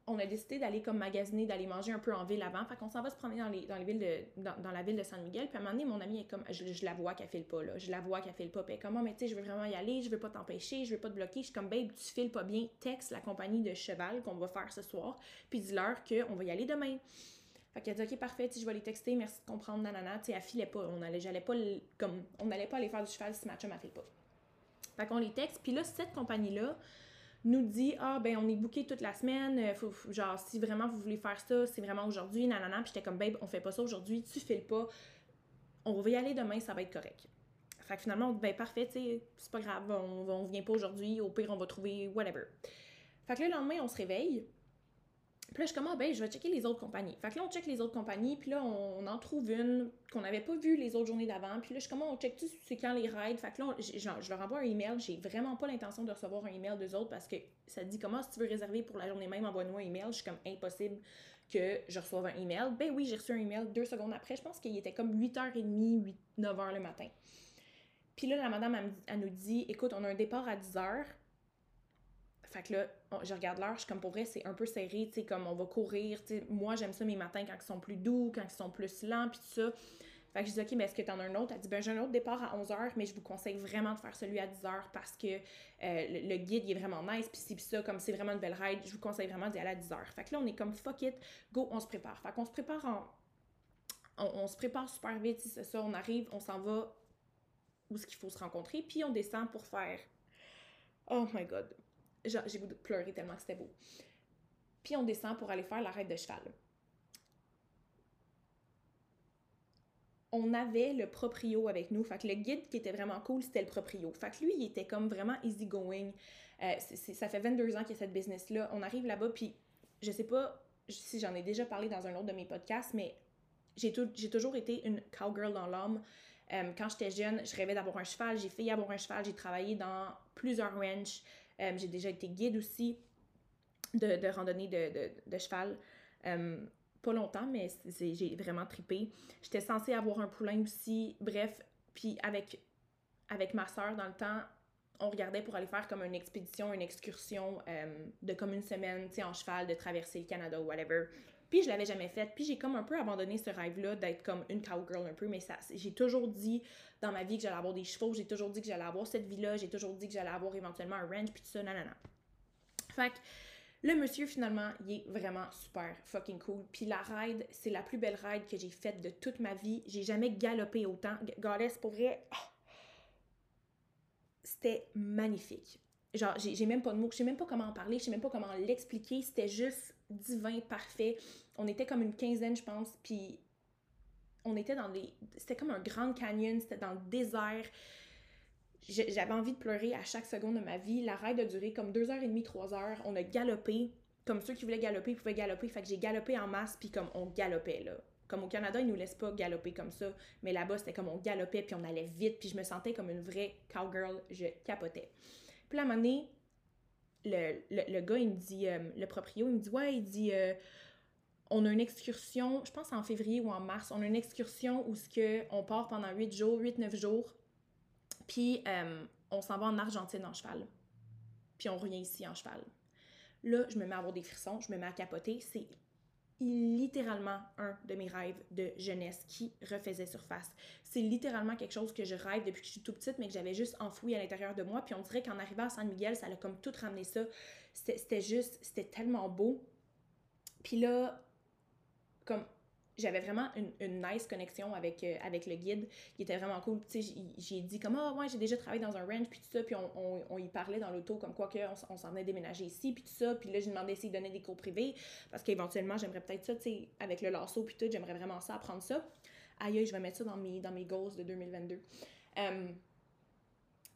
on a décidé d'aller comme magasiner, d'aller manger un peu en ville avant. Fait qu'on s'en va se promener dans, les, dans, les villes de, dans, la ville de San Miguel. Puis à un moment donné, mon ami est comme, je, la vois qu'elle file pas, là. Je la vois qu'elle file pas. Puis elle est comme, oh, mais tu sais, je veux vraiment y aller, je veux pas t'empêcher, je veux pas te bloquer. Je suis comme, babe, tu files pas bien. Texte la compagnie de cheval qu'on va faire ce soir. Puis dis-leur qu'on va y aller demain. Fait qu'elle dit, OK, parfait, je vais les texter, merci de comprendre, nanana. Tu sais, elle filait pas. On allait, j'allais pas, comme, on n'allait pas aller faire du cheval si ma chum, elle file pas. Fait qu'on les texte. Puis là, cette compagnie-là, nous dit ah ben on est booké toute la semaine euh, faut, genre si vraiment vous voulez faire ça c'est vraiment aujourd'hui nanana puis j'étais comme babe on fait pas ça aujourd'hui tu files pas. On va y aller demain ça va être correct fait que finalement ben parfait tu c'est pas grave on, on vient pas aujourd'hui au pire on va trouver whatever fait que le lendemain on se réveille puis là, je suis comme, ah, ben, je vais checker les autres compagnies. Fait que là, on check les autres compagnies, puis là, on, en trouve une qu'on n'avait pas vue les autres journées d'avant. Puis là, je suis comme, on check-tu c'est quand les rides. Fait que là, je leur envoie un email. J'ai vraiment pas l'intention de recevoir un email d'eux autres parce que ça dit, comment, si tu veux réserver pour la journée même, envoie-nous un email. Je suis comme, impossible que je reçoive un email. Ben oui, j'ai reçu un email deux secondes après. Je pense qu'il était comme 8h30, 8, 9h le matin. Puis là, la madame, elle nous dit, écoute, on a un départ à 10h fait que là, je regarde l'heure, je suis comme pour vrai, c'est un peu serré, tu sais, comme on va courir. Tu sais, moi, j'aime ça mes matins quand ils sont plus doux, quand ils sont plus lents, puis tout ça. Fait que je dis, OK, mais est-ce que tu en as un autre? Elle dit, ben, j'ai un autre départ à 11h, mais je vous conseille vraiment de faire celui à 10h parce que euh, le, guide, il est vraiment nice, puis c'est ça, comme c'est vraiment une belle ride, je vous conseille vraiment d'y aller à 10h. Fait que là, on est comme, fuck it, go, on se prépare. Fait qu'on se prépare en. On, se prépare super vite, c'est ça, on arrive, on s'en va où est-ce qu'il faut se rencontrer, puis on descend pour faire. Oh my god, j'ai de pleurer tellement c'était beau. Puis on descend pour aller faire la raide de cheval. On avait le proprio avec nous. Fait que le guide qui était vraiment cool, c'était le proprio. Fait que lui, il était comme vraiment easygoing. Euh, ça fait 22 ans qu'il y a cette business-là. On arrive là-bas, puis je sais pas si j'en ai déjà parlé dans un autre de mes podcasts, mais j'ai toujours été une cowgirl dans l'âme. Euh, quand j'étais jeune, je rêvais d'avoir un cheval. J'ai failli avoir un cheval. J'ai travaillé dans plusieurs ranchs. Euh, j'ai déjà été guide aussi de, randonnée de, cheval. Euh, pas longtemps, mais j'ai vraiment tripé. J'étais censée avoir un poulain aussi. Bref, puis avec, avec ma soeur, dans le temps, on regardait pour aller faire comme une expédition, une excursion euh, de comme une semaine, tu sais, en cheval, de traverser le Canada ou whatever. Puis je l'avais jamais faite. Puis j'ai comme un peu abandonné ce rêve-là d'être comme une cowgirl un peu, mais ça, j'ai toujours dit dans ma vie que j'allais avoir des chevaux, j'ai toujours dit que j'allais avoir cette vie-là, j'ai toujours dit que j'allais avoir éventuellement un ranch, puis tout ça, nanana. Fait que le monsieur, finalement, il est vraiment super fucking cool. Puis la ride, c'est la plus belle ride que j'ai faite de toute ma vie. J'ai jamais galopé autant. Goddess, pour vrai, ah, c'était magnifique. Genre, j'ai même pas de mots, je sais même pas comment en parler, je sais même pas comment l'expliquer. C'était juste divin, parfait. On était comme une quinzaine, je pense, puis on était dans des... C'était comme un grand canyon, c'était dans le désert. J'avais envie de pleurer à chaque seconde de ma vie. La ride a duré comme deux heures et demie, trois heures. On a galopé. Comme ceux qui voulaient galoper pouvaient galoper. Fait que j'ai galopé en masse, puis comme on galopait, là. Comme au Canada, ils nous laissent pas galoper comme ça. Mais là-bas, c'était comme on galopait, puis on allait vite, puis je me sentais comme une vraie cowgirl. Je capotais. Puis à un moment donné, le, le, gars, il me dit, euh, le proprio, il me dit, ouais, il dit, euh, on a une excursion, je pense en février ou en mars, on a une excursion où ce que on part pendant 8 jours, 8-9 jours, puis euh, on s'en va en Argentine en cheval. Puis on revient ici en cheval. Là, je me mets à avoir des frissons, je me mets à capoter. C'est littéralement un de mes rêves de jeunesse qui refaisait surface. C'est littéralement quelque chose que je rêve depuis que je suis tout petite, mais que j'avais juste enfoui à l'intérieur de moi. Puis on dirait qu'en arrivant à San Miguel, ça a comme tout ramené ça. C'était juste, c'était tellement beau. Puis là, comme j'avais vraiment une, une, nice connexion avec, euh, avec le guide qui était vraiment cool. J'ai dit comme, ah ouais, j'ai déjà travaillé dans un ranch, puis tout ça, puis on, on, on y parlait dans l'auto, comme quoi qu'on on, s'en venait déménager ici, puis tout ça. Puis là, j'ai demandé s'il donnait des cours privés, parce qu'éventuellement, j'aimerais peut-être ça, tu sais, avec le lasso, puis tout, j'aimerais vraiment ça, apprendre ça. Aïe, je vais mettre ça dans mes, dans mes goals de 2022. Um,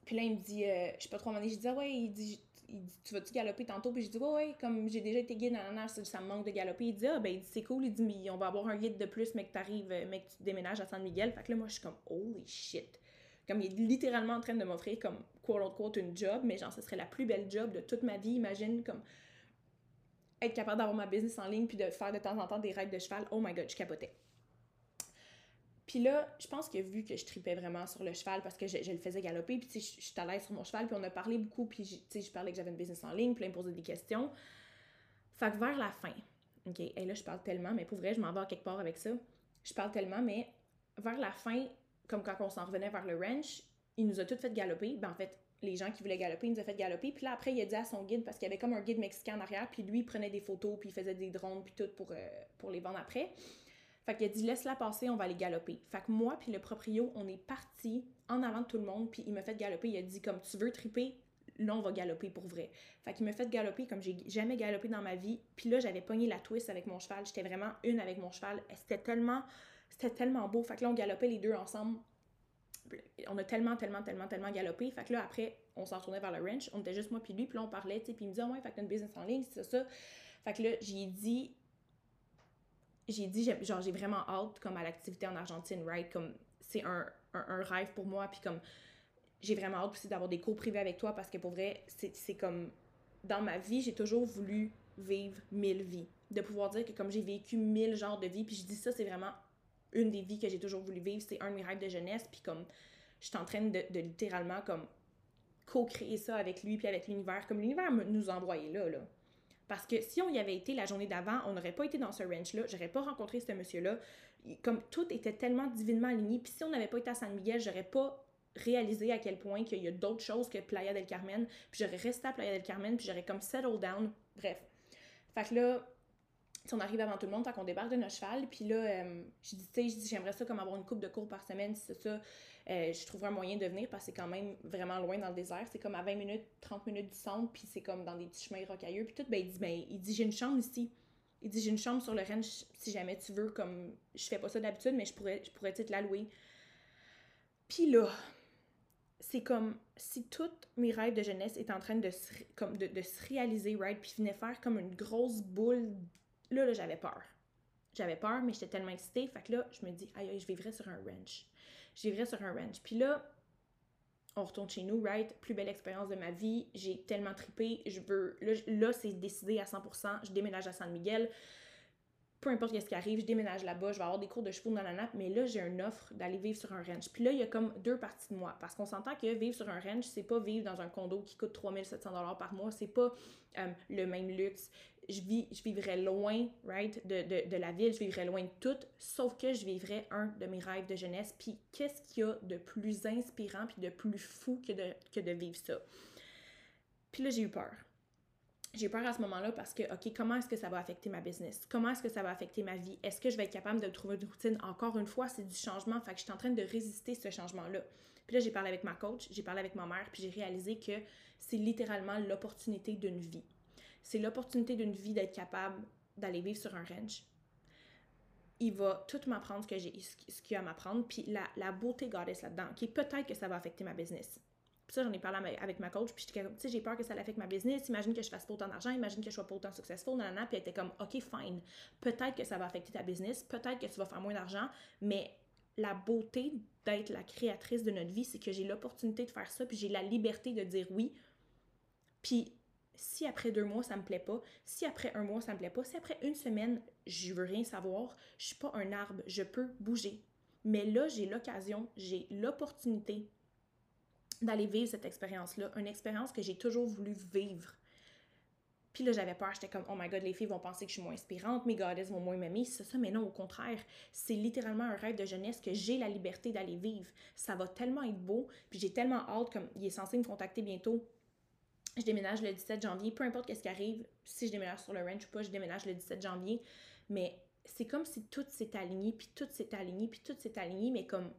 puis là, il me dit, euh, je sais pas trop, je dis, ah ouais, il dit, il dit Tu vas-tu galoper tantôt? Puis je dis Ouais, ouais, comme j'ai déjà été guide, nan, ça, ça me manque de galoper. Il dit Ah, ben, c'est cool. Il dit Mais on va avoir un guide de plus, mais que t'arrives, mais que tu déménages à San Miguel. Fait que là, moi, je suis comme Holy shit. Comme il est littéralement en train de m'offrir, comme, quote unquote, une job, mais genre, ce serait la plus belle job de toute ma vie. Imagine, comme, être capable d'avoir ma business en ligne puis de faire de temps en temps des règles de cheval. Oh my god, je capotais. Puis là, je pense que vu que je tripais vraiment sur le cheval parce que je, le faisais galoper, puis tu sais, je, suis à l'aise sur mon cheval, puis on a parlé beaucoup, puis tu sais, je parlais que j'avais une business en ligne, puis là, il me posait des questions. Fait que vers la fin, OK, et là, je parle tellement, mais pour vrai, je m'en vais quelque part avec ça. Je parle tellement, mais vers la fin, comme quand on s'en revenait vers le ranch, il nous a tout fait galoper. Ben, en fait, les gens qui voulaient galoper, il nous a fait galoper. Puis là, après, il a dit à son guide, parce qu'il y avait comme un guide mexicain en arrière, puis lui, il prenait des photos, puis il faisait des drones, puis tout pour, euh, pour les vendre après. Fait qu'il a dit laisse-la passer, on va aller galoper. Fait que moi puis le proprio, on est parti en avant de tout le monde, puis il m'a fait galoper. Il a dit comme tu veux triper, là on va galoper pour vrai. Fait qu'il m'a fait galoper comme j'ai jamais galopé dans ma vie. Puis là j'avais pogné la twist avec mon cheval, j'étais vraiment une avec mon cheval. C'était tellement c'était tellement beau. Fait que là on galopait les deux ensemble. On a tellement tellement tellement tellement galopé. Fait que là après on s'en retournait vers le ranch, on était juste moi puis lui, puis là on parlait, puis il me dit oh, ouais, fait que t'as une business en ligne, c'est ça ça. Fait que là j'ai dit j'ai dit, genre, j'ai vraiment hâte, comme, à l'activité en Argentine, right? Comme, c'est un, un, rêve pour moi, puis comme, j'ai vraiment hâte aussi d'avoir des cours privés avec toi, parce que pour vrai, c'est comme, dans ma vie, j'ai toujours voulu vivre mille vies. De pouvoir dire que comme j'ai vécu mille genres de vies, puis je dis ça, c'est vraiment une des vies que j'ai toujours voulu vivre, c'est un de mes rêves de jeunesse, puis comme, je suis en train de, littéralement, comme, co-créer ça avec lui, puis avec l'univers, comme l'univers nous envoyait là, là. Parce que si on y avait été la journée d'avant, on n'aurait pas été dans ce ranch-là, j'aurais pas rencontré ce monsieur-là. Comme tout était tellement divinement aligné. Puis si on n'avait pas été à San Miguel, j'aurais pas réalisé à quel point qu'il y a d'autres choses que Playa del Carmen. Puis j'aurais resté à Playa del Carmen, puis j'aurais comme settle down. Bref. Fait que là, si on arrive avant tout le monde, tant qu'on débarque de notre cheval, puis là, euh, je dis, tu sais, j'aimerais ça comme avoir une coupe de cours par semaine, si c'est ça. Euh, je trouverais un moyen de venir parce que c'est quand même vraiment loin dans le désert. C'est comme à 20 minutes, 30 minutes du centre, puis c'est comme dans des petits chemins rocailleux. Puis tout, ben, il dit, ben, il dit, j'ai une chambre ici. Il dit, j'ai une chambre sur le ranch si jamais tu veux, comme, je fais pas ça d'habitude, mais je pourrais, je pourrais te la louer. Puis là, c'est comme si toutes mes rêves de jeunesse étaient en train de se, comme de se réaliser, right? Puis venaient faire comme une grosse boule. Là, là, j'avais peur. J'avais peur, mais j'étais tellement excitée. Fait que là, je me dis, aïe, je vivrais sur un ranch je sur un ranch. Puis là, on retourne chez nous, right? Plus belle expérience de ma vie. J'ai tellement tripé. Je veux. Là, c'est décidé à 100%. Je déménage à San Miguel. peu importe ce qui arrive, je déménage là-bas, je vais avoir des cours de chevaux dans la nappe, mais là, j'ai une offre d'aller vivre sur un ranch. Puis là, il y a comme deux parties de moi. Parce qu'on s'entend que vivre sur un ranch, c'est pas vivre dans un condo qui coûte 3700 par mois, c'est pas euh, le même luxe. Je, vivrais loin, right, de, la ville, je vivrais loin de tout, sauf que je vivrais un de mes rêves de jeunesse. Puis qu'est-ce qu'il y a de plus inspirant puis de plus fou que de, vivre ça? Puis là, j'ai eu peur j'ai peur à ce moment-là parce que, OK, comment est-ce que ça va affecter ma business? Comment est-ce que ça va affecter ma vie? Est-ce que je vais être capable de trouver une routine? Encore une fois, c'est du changement. Fait que je suis en train de résister ce changement-là. Puis là, j'ai parlé avec ma coach, j'ai parlé avec ma mère, puis j'ai réalisé que c'est littéralement l'opportunité d'une vie. C'est l'opportunité d'une vie d'être capable d'aller vivre sur un ranch. Il va tout m'apprendre ce que j'ai, ce qu'il y a à m'apprendre, puis la, la beauté goddess là-dedans, qui peut-être que ça va affecter ma business puis ça, j'en ai parlé avec ma coach, puis j'étais comme, tu sais, j'ai peur que ça l'affecte ma business, imagine que je fasse pas autant d'argent, imagine que je sois pas autant successful, nanana, puis elle était comme, ok, fine, peut-être que ça va affecter ta business, peut-être que tu vas faire moins d'argent, mais la beauté d'être la créatrice de notre vie, c'est que j'ai l'opportunité de faire ça, puis j'ai la liberté de dire oui. Puis si après deux mois ça me plaît pas, si après un mois ça me plaît pas, si après une semaine je veux rien savoir, je suis pas un arbre, je peux bouger. Mais là, j'ai l'occasion, j'ai l'opportunité d'aller vivre cette expérience-là, une expérience que j'ai toujours voulu vivre. Puis là, j'avais peur, j'étais comme, oh my god, les filles vont penser que je suis moins inspirante, mes goddesses vont moins m'aimer, c'est ça, mais non, au contraire, c'est littéralement un rêve de jeunesse que j'ai la liberté d'aller vivre. Ça va tellement être beau, puis j'ai tellement hâte, comme il est censé me contacter bientôt. Je déménage le 17 janvier, peu importe qu'est-ce qui arrive, si je déménage sur le ranch ou pas, je déménage le 17 janvier, mais c'est comme si tout s'est aligné, puis tout s'est aligné, puis tout s'est aligné, mais comme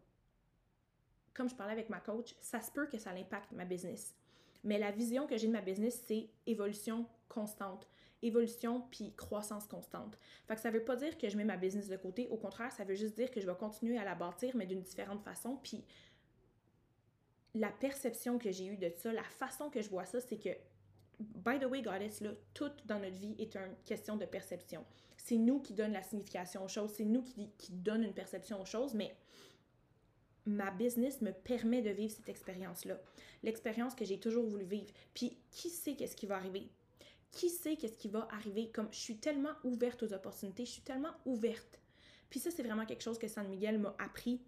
je parlais avec ma coach, ça se peut que ça impacte ma business. Mais la vision que j'ai de ma business, c'est évolution constante. Évolution puis croissance constante. Fait que ça veut pas dire que je mets ma business de côté. Au contraire, ça veut juste dire que je vais continuer à la bâtir, mais d'une différente façon. Puis la perception que j'ai eue de ça, la façon que je vois ça, c'est que, by the way, Goddess, là, tout dans notre vie est une question de perception. C'est nous qui donnons la signification aux choses, c'est nous qui, qui donnons une perception aux choses, mais ma business me permet de vivre cette expérience-là. L'expérience que j'ai toujours voulu vivre. Puis, qui sait qu'est-ce qui va arriver? Qui sait qu'est-ce qui va arriver? Comme je suis tellement ouverte aux opportunités, je suis tellement ouverte. Puis ça, c'est vraiment quelque chose que San Miguel m'a appris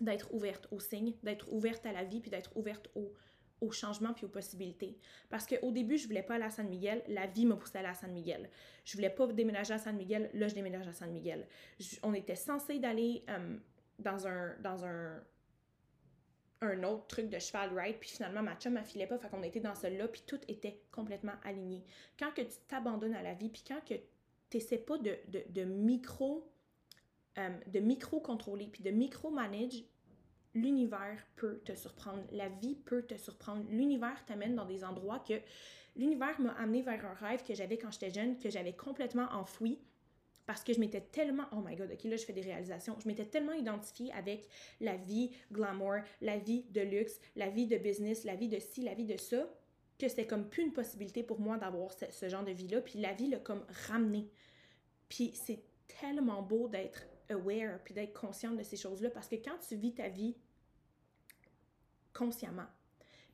d'être ouverte aux signes, d'être ouverte à la vie, puis d'être ouverte au, au changement puis aux possibilités. Parce qu'au début, je voulais pas aller à San Miguel, la vie m'a poussé à aller à San Miguel. Je voulais pas déménager à San Miguel, là, je déménage à San Miguel. on était censé d'aller euh, dans un, dans un, un autre truc de cheval ride, puis finalement ma chum m'affilait pas, fait qu'on était dans celui-là, puis tout était complètement aligné. Quand que tu t'abandonnes à la vie, puis quand que t'essaies pas de, de, de micro euh, de micro-contrôler, puis de micro-manage, l'univers peut te surprendre, la vie peut te surprendre, l'univers t'amène dans des endroits que l'univers m'a amené vers un rêve que j'avais quand j'étais jeune, que j'avais complètement enfoui, parce que je m'étais tellement, oh my god, ok, là je fais des réalisations, je m'étais tellement identifiée avec la vie glamour, la vie de luxe, la vie de business, la vie de ci, la vie de ça, que c'était comme plus une possibilité pour moi d'avoir ce, genre de vie-là, puis la vie l'a comme ramené. Puis c'est tellement beau d'être aware, puis d'être consciente de ces choses-là, parce que quand tu vis ta vie consciemment,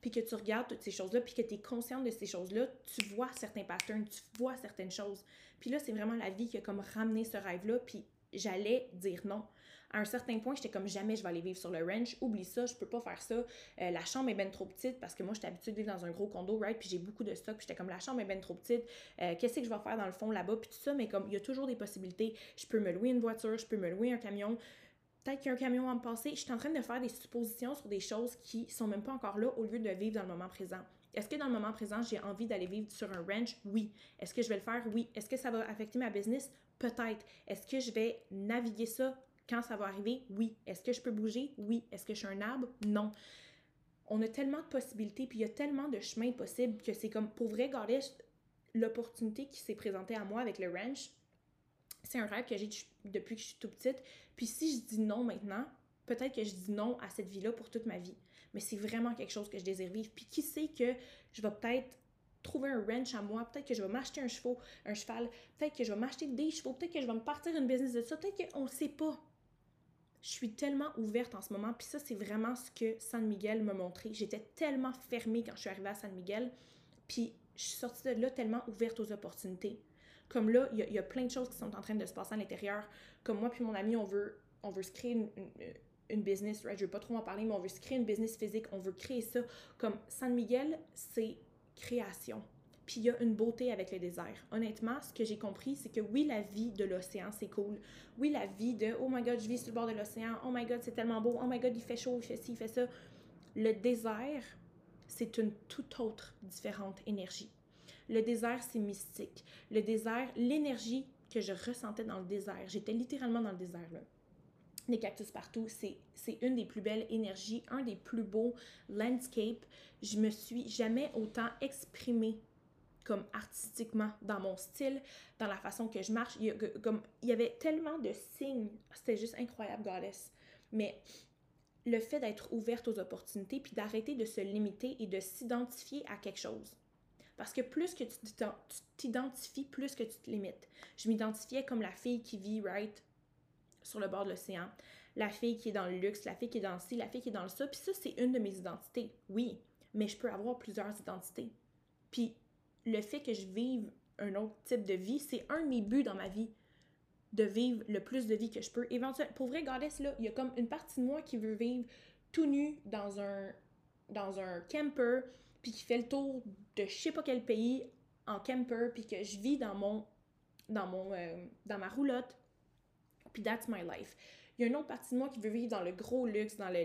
puis que tu regardes toutes ces choses-là, puis que tu es consciente de ces choses-là, tu vois certains patterns, tu vois certaines choses. Puis là, c'est vraiment la vie qui a comme ramené ce rêve-là, puis j'allais dire non. À un certain point, j'étais comme jamais je vais aller vivre sur le ranch, oublie ça, je peux pas faire ça. Euh, la chambre est bien trop petite parce que moi, j'étais habituée de vivre dans un gros condo, right? Puis j'ai beaucoup de stock, puis j'étais comme la chambre est bien trop petite, euh, qu'est-ce que je vais faire dans le fond là-bas, puis tout ça, mais comme il y a toujours des possibilités. Je peux me louer une voiture, je peux me louer un camion, peut-être qu'il y a un camion à me passer. Je suis en train de faire des suppositions sur des choses qui sont même pas encore là au lieu de vivre dans le moment présent. Est-ce que dans le moment présent, j'ai envie d'aller vivre sur un ranch? Oui. Est-ce que je vais le faire? Oui. Est-ce que ça va affecter ma business? Peut-être. Est-ce que je vais naviguer ça? Quand ça va arriver? Oui. Est-ce que je peux bouger? Oui. Est-ce que je suis un arbre? Non. On a tellement de possibilités, puis il y a tellement de chemins possibles que c'est comme, pour vrai, garder l'opportunité qui s'est présentée à moi avec le ranch, c'est un rêve que j'ai depuis que je suis tout petite. Puis si je dis non maintenant, peut-être que je dis non à cette vie-là pour toute ma vie. Mais c'est vraiment quelque chose que je désire vivre. Puis qui sait que je vais peut-être trouver un ranch à moi, peut-être que je vais m'acheter un cheval, un cheval, peut-être que je vais m'acheter des chevaux, peut-être que je vais me partir une business de ça, peut-être qu'on ne sait pas. Je suis tellement ouverte en ce moment, puis ça, c'est vraiment ce que San Miguel m'a montré. J'étais tellement fermée quand je suis arrivée à San Miguel, puis je suis sortie de là tellement ouverte aux opportunités. Comme là, il y, a plein de choses qui sont en train de se passer à l'intérieur. Comme moi puis mon ami, on veut, on veut se créer une, une, business, right? Je veux pas trop en parler, mais on veut se créer une business physique. On veut créer ça. Comme San Miguel, c'est création. Puis il y a une beauté avec le désert. Honnêtement, ce que j'ai compris, c'est que oui, la vie de l'océan, c'est cool. Oui, la vie de oh my god, je vis sur le bord de l'océan. Oh my god, c'est tellement beau. Oh my god, il fait chaud, il fait ci, il fait ça. Le désert, c'est une toute autre différente énergie. Le désert, c'est mystique. Le désert, l'énergie que je ressentais dans le désert, j'étais littéralement dans le désert là. Des cactus partout, c'est une des plus belles énergies, un des plus beaux landscapes. Je me suis jamais autant exprimée comme artistiquement dans mon style, dans la façon que je marche. Il y, comme, il y avait tellement de signes. C'était juste incroyable, Goddess. Mais le fait d'être ouverte aux opportunités, puis d'arrêter de se limiter et de s'identifier à quelque chose. Parce que plus que tu t'identifies, plus que tu te limites. Je m'identifiais comme la fille qui vit, right, sur le bord de l'océan. La fille qui est dans le luxe, la fille qui est dans le ci, la fille qui est dans le ça. Puis ça, c'est une de mes identités, oui. Mais je peux avoir plusieurs identités. Puis le fait que je vive un autre type de vie, c'est un de mes buts dans ma vie. De vivre le plus de vie que je peux. Éventuellement, pour vrai, Goddess, là, il y a comme une partie de moi qui veut vivre tout nu dans un, dans un camper, puis qui fait le tour de je sais pas quel pays en camper, puis que je vis dans mon, dans mon, euh, dans ma roulotte, puis that's my life. Il y a une autre partie de moi qui veut vivre dans le gros luxe, dans le,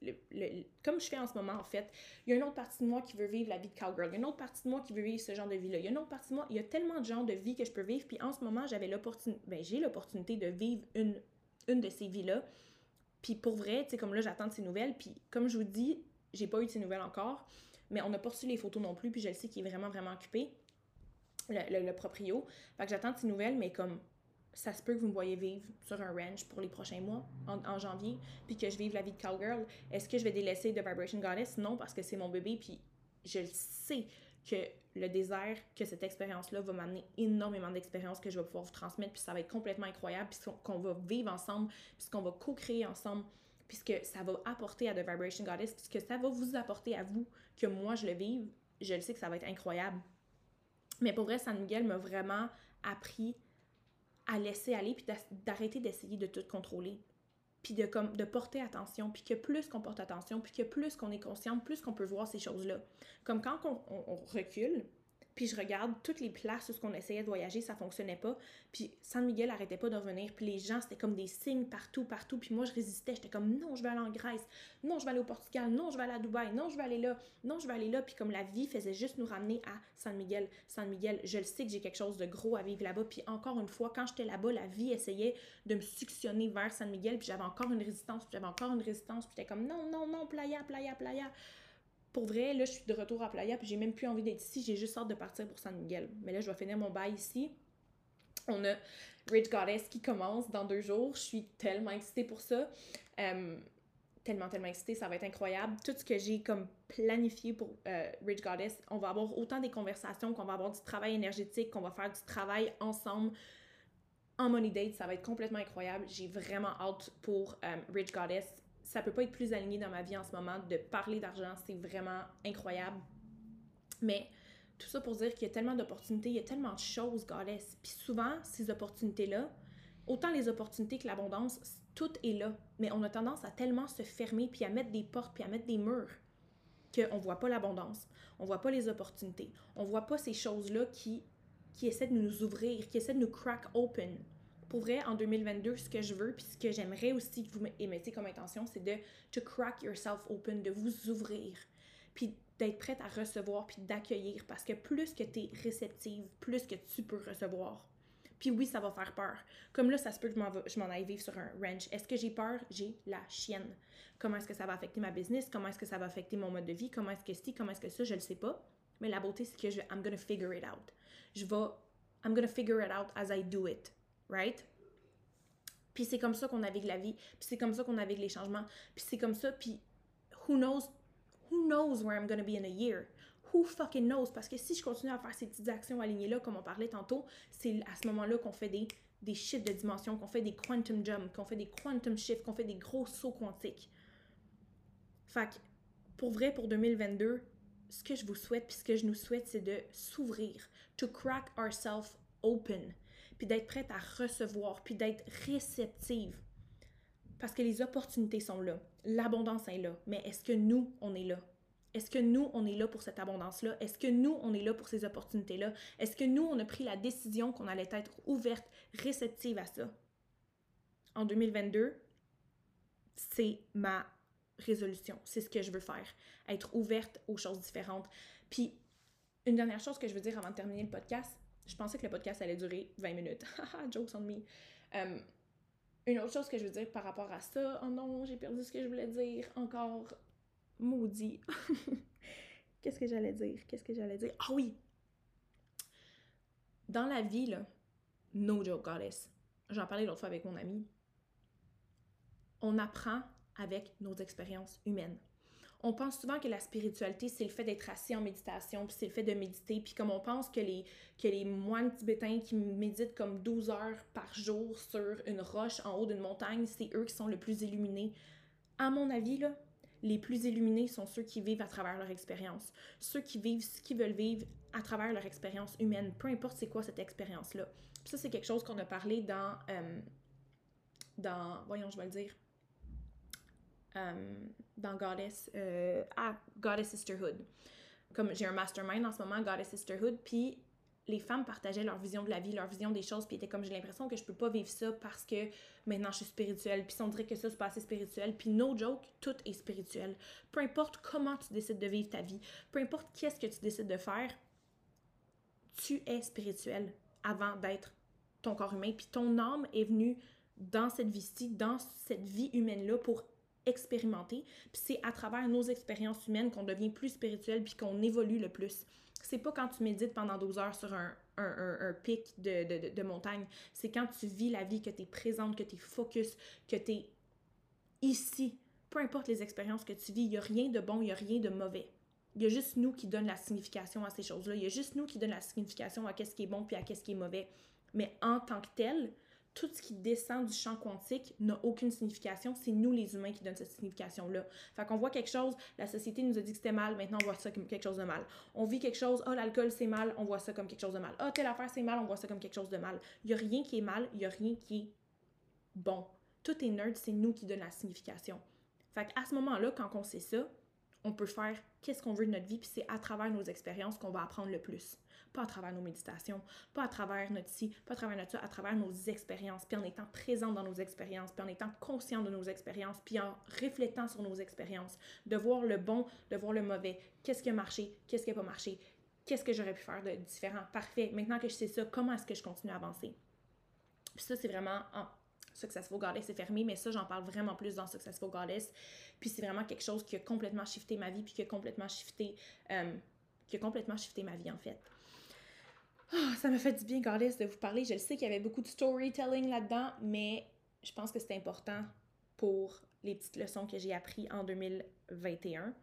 le, comme je fais en ce moment en fait. Il y a une autre partie de moi qui veut vivre la vie de cowgirl. Il y a une autre partie de moi qui veut vivre ce genre de vie-là. Il y a une autre partie de moi, il y a tellement de genres de vie que je peux vivre. Puis en ce moment, j'avais l'opportunité, ben, j'ai l'opportunité de vivre une, une de ces vies-là. Puis pour vrai, tu sais, comme là, j'attends de ces nouvelles. Puis comme je vous dis, j'ai pas eu de ces nouvelles encore. Mais on n'a pas reçu les photos non plus. Puis je le sais qu'il est vraiment, vraiment occupé. Le, le, proprio. Fait que j'attends de ces nouvelles, mais comme ça se peut que vous me voyez vivre sur un ranch pour les prochains mois, en, janvier, puis que je vive la vie de cowgirl. Est-ce que je vais délaisser The Vibration Goddess? Non, parce que c'est mon bébé, puis je sais que le désert, que cette expérience-là va m'amener énormément d'expériences que je vais pouvoir vous transmettre, puis ça va être complètement incroyable, puis qu'on va vivre ensemble, puis qu'on va co-créer ensemble, puisque ça va apporter à The Vibration Goddess, puisque ça va vous apporter à vous que moi je le vive, je le sais que ça va être incroyable. Mais pour vrai, San Miguel m'a vraiment appris à laisser aller, puis d'arrêter d'essayer de tout contrôler. Puis de, de porter attention, puis que plus qu'on porte attention, puis que plus qu'on est conscient, plus qu'on peut voir ces choses-là. Comme quand on recule, puis je regarde toutes les places où on essayait de voyager, ça fonctionnait pas. Puis San Miguel arrêtait pas de revenir. Puis les gens, c'était comme des signes partout, partout. Puis moi, je résistais. J'étais comme non, je vais aller en Grèce. Non, je vais aller au Portugal. Non, je vais aller à Dubaï. Non, je vais aller là. Non, je vais aller là. Puis comme la vie faisait juste nous ramener à San Miguel. San Miguel, je le sais que j'ai quelque chose de gros à vivre là-bas. Puis encore une fois, quand j'étais là-bas, la vie essayait de me suctionner vers San Miguel. Puis j'avais encore une résistance. Puis j'avais encore une résistance. Puis j'étais comme non, non, non, playa, playa, playa pour vrai, là, je suis de retour à Playa, puis j'ai même plus envie d'être ici, j'ai juste hâte de partir pour San Miguel. Mais là, je vais finir mon bail ici. On a Rich Goddess qui commence dans deux jours. Je suis tellement excitée pour ça. Euh, tellement, tellement excitée, ça va être incroyable. Tout ce que j'ai comme planifié pour euh, Rich Goddess, on va avoir autant des conversations, qu'on va avoir du travail énergétique, qu'on va faire du travail ensemble en money date. Ça va être complètement incroyable. J'ai vraiment hâte pour euh, Rich Goddess ça peut pas être plus aligné dans ma vie en ce moment de parler d'argent, c'est vraiment incroyable. Mais tout ça pour dire qu'il y a tellement d'opportunités, il y a tellement de choses, Goddess. Puis souvent, ces opportunités-là, autant les opportunités que l'abondance, tout est là. Mais on a tendance à tellement se fermer, puis à mettre des portes, puis à mettre des murs, qu'on voit pas l'abondance, on voit pas les opportunités, on voit pas ces choses-là qui, qui essaient de nous ouvrir, qui essaient de nous crack open pour en 2022, ce que je veux, puis ce que j'aimerais aussi que vous émettez comme intention, c'est de to crack yourself open, de vous ouvrir, puis d'être prête à recevoir, puis d'accueillir, parce que plus que tu es réceptive, plus que tu peux recevoir. Puis oui, ça va faire peur. Comme là, ça se peut que je m'en aille vivre sur un ranch. Est-ce que j'ai peur? J'ai la chienne. Comment est-ce que ça va affecter ma business? Comment est-ce que ça va affecter mon mode de vie? Comment est-ce que c'est? Comment est-ce que ça? Je le sais pas. Mais la beauté, c'est que je I'm gonna figure it out. Je vais I'm gonna figure it out as I do it right? Puis c'est comme ça qu'on navigue la vie, puis c'est comme ça qu'on navigue les changements, puis c'est comme ça, puis who knows, who knows where I'm gonna be in a year? Who fucking knows? Parce que si je continue à faire ces petites actions alignées-là, comme on parlait tantôt, c'est à ce moment-là qu'on fait des, des shifts de dimension, qu'on fait des quantum jumps, qu'on fait des quantum shifts, qu'on fait des gros sauts quantiques. Fait que, pour vrai, pour 2022, ce que je vous souhaite, puis ce que je nous souhaite, c'est de s'ouvrir, to crack ourselves open, puis d'être prête à recevoir, puis d'être réceptive. Parce que les opportunités sont là, l'abondance est là, mais est-ce que nous, on est là? Est-ce que nous, on est là pour cette abondance-là? Est-ce que nous, on est là pour ces opportunités-là? Est-ce que nous, on a pris la décision qu'on allait être ouverte, réceptive à ça? En 2022, c'est ma résolution. C'est ce que je veux faire. Être ouverte aux choses différentes. Puis, une dernière chose que je veux dire avant de terminer le podcast, je pensais que le podcast allait durer 20 minutes. <laughs> Jokes on me. Um, une autre chose que je veux dire par rapport à ça, oh non, j'ai perdu ce que je voulais dire, encore maudit. <laughs> Qu'est-ce que j'allais dire? Qu'est-ce que j'allais dire? Ah oui! Dans la vie, là, no joke, goddess. J'en parlais l'autre fois avec mon ami. On apprend avec nos expériences humaines. On pense souvent que la spiritualité, c'est le fait d'être assis en méditation, puis c'est le fait de méditer, puis comme on pense que les, que les moines tibétains qui méditent comme 12 heures par jour sur une roche en haut d'une montagne, c'est eux qui sont le plus illuminés. À mon avis, là, les plus illuminés sont ceux qui vivent à travers leur expérience, ceux qui vivent ce qu'ils veulent vivre à travers leur expérience humaine, peu importe c'est quoi cette expérience-là. Ça, c'est quelque chose qu'on a parlé dans, euh, dans, voyons, je vais le dire, euh, dans Goddess, euh, Goddess Sisterhood. Comme j'ai un mastermind en ce moment, Goddess Sisterhood, puis les femmes partageaient leur vision de la vie, leur vision des choses, puis étaient comme j'ai l'impression que je peux pas vivre ça parce que maintenant je suis spirituelle, puis on dirait que ça c'est pas assez spirituel, puis no joke, tout est spirituel. Peu importe comment tu décides de vivre ta vie, peu importe qu'est-ce que tu décides de faire, tu es spirituel avant d'être ton corps humain, puis ton âme est venue dans cette vie-ci, dans cette vie humaine-là pour expérimenter, puis c'est à travers nos expériences humaines qu'on devient plus spirituel puis qu'on évolue le plus. C'est pas quand tu médites pendant 12 heures sur un, pic de, montagne. C'est quand tu vis la vie, que tu es présente, que tu es focus, que tu es ici. Peu importe les expériences que tu vis, il n'y a rien de bon, il n'y a rien de mauvais. Il y a juste nous qui donnent la signification à ces choses-là. Il y a juste nous qui donnent la signification à qu'est-ce qui est bon puis à qu'est-ce qui est mauvais. Mais en tant que tel, tout ce qui descend du champ quantique n'a aucune signification. C'est nous, les humains, qui donnent cette signification-là. Fait qu'on voit quelque chose, la société nous a dit que c'était mal, maintenant on voit ça comme quelque chose de mal. On vit quelque chose, oh, l'alcool c'est mal, on voit ça comme quelque chose de mal. oh, telle affaire c'est mal, on voit ça comme quelque chose de mal. Il n'y a rien qui est mal, il n'y a rien qui est bon. Tout est nerd, c'est nous qui donnons la signification. Fait qu'à ce moment-là, quand on sait ça, on peut faire qu'est-ce qu'on veut de notre vie, puis c'est à travers nos expériences qu'on va apprendre le plus pas à travers nos méditations, pas à travers notre ci, pas à travers notre ça, à travers nos expériences, puis en étant présent dans nos expériences, puis en étant conscient de nos expériences, puis en reflétant sur nos expériences, de voir le bon, de voir le mauvais, qu'est-ce qui a marché, qu'est-ce qui n'a pas marché, qu'est-ce que j'aurais pu faire de différent, parfait, maintenant que je sais ça, comment est-ce que je continue à avancer? Puis ça, c'est vraiment en Successful Goddess, c'est fermé, mais ça, j'en parle vraiment plus dans Successful Goddess. Puis c'est vraiment quelque chose qui a complètement shifté ma vie, puis qui a complètement shifté, euh, qui a complètement shifté ma vie, en fait. Ah, ça m'a fait du bien, Goddess, de vous parler. Je le sais qu'il y avait beaucoup de storytelling là-dedans, mais je pense que c'est important pour les petites leçons que j'ai apprises en 2021.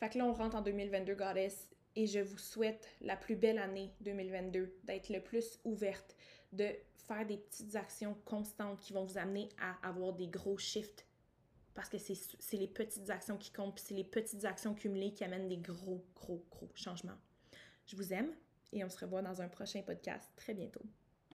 Fait que là, on rentre en 2022, Goddess, et je vous souhaite la plus belle année 2022, d'être le plus ouverte, de faire des petites actions constantes qui vont vous amener à avoir des gros shifts. Parce que c'est les petites actions qui comptent, c'est les petites actions cumulées qui amènent des gros, gros, gros changements. Je vous aime et on se revoit dans un prochain podcast très bientôt.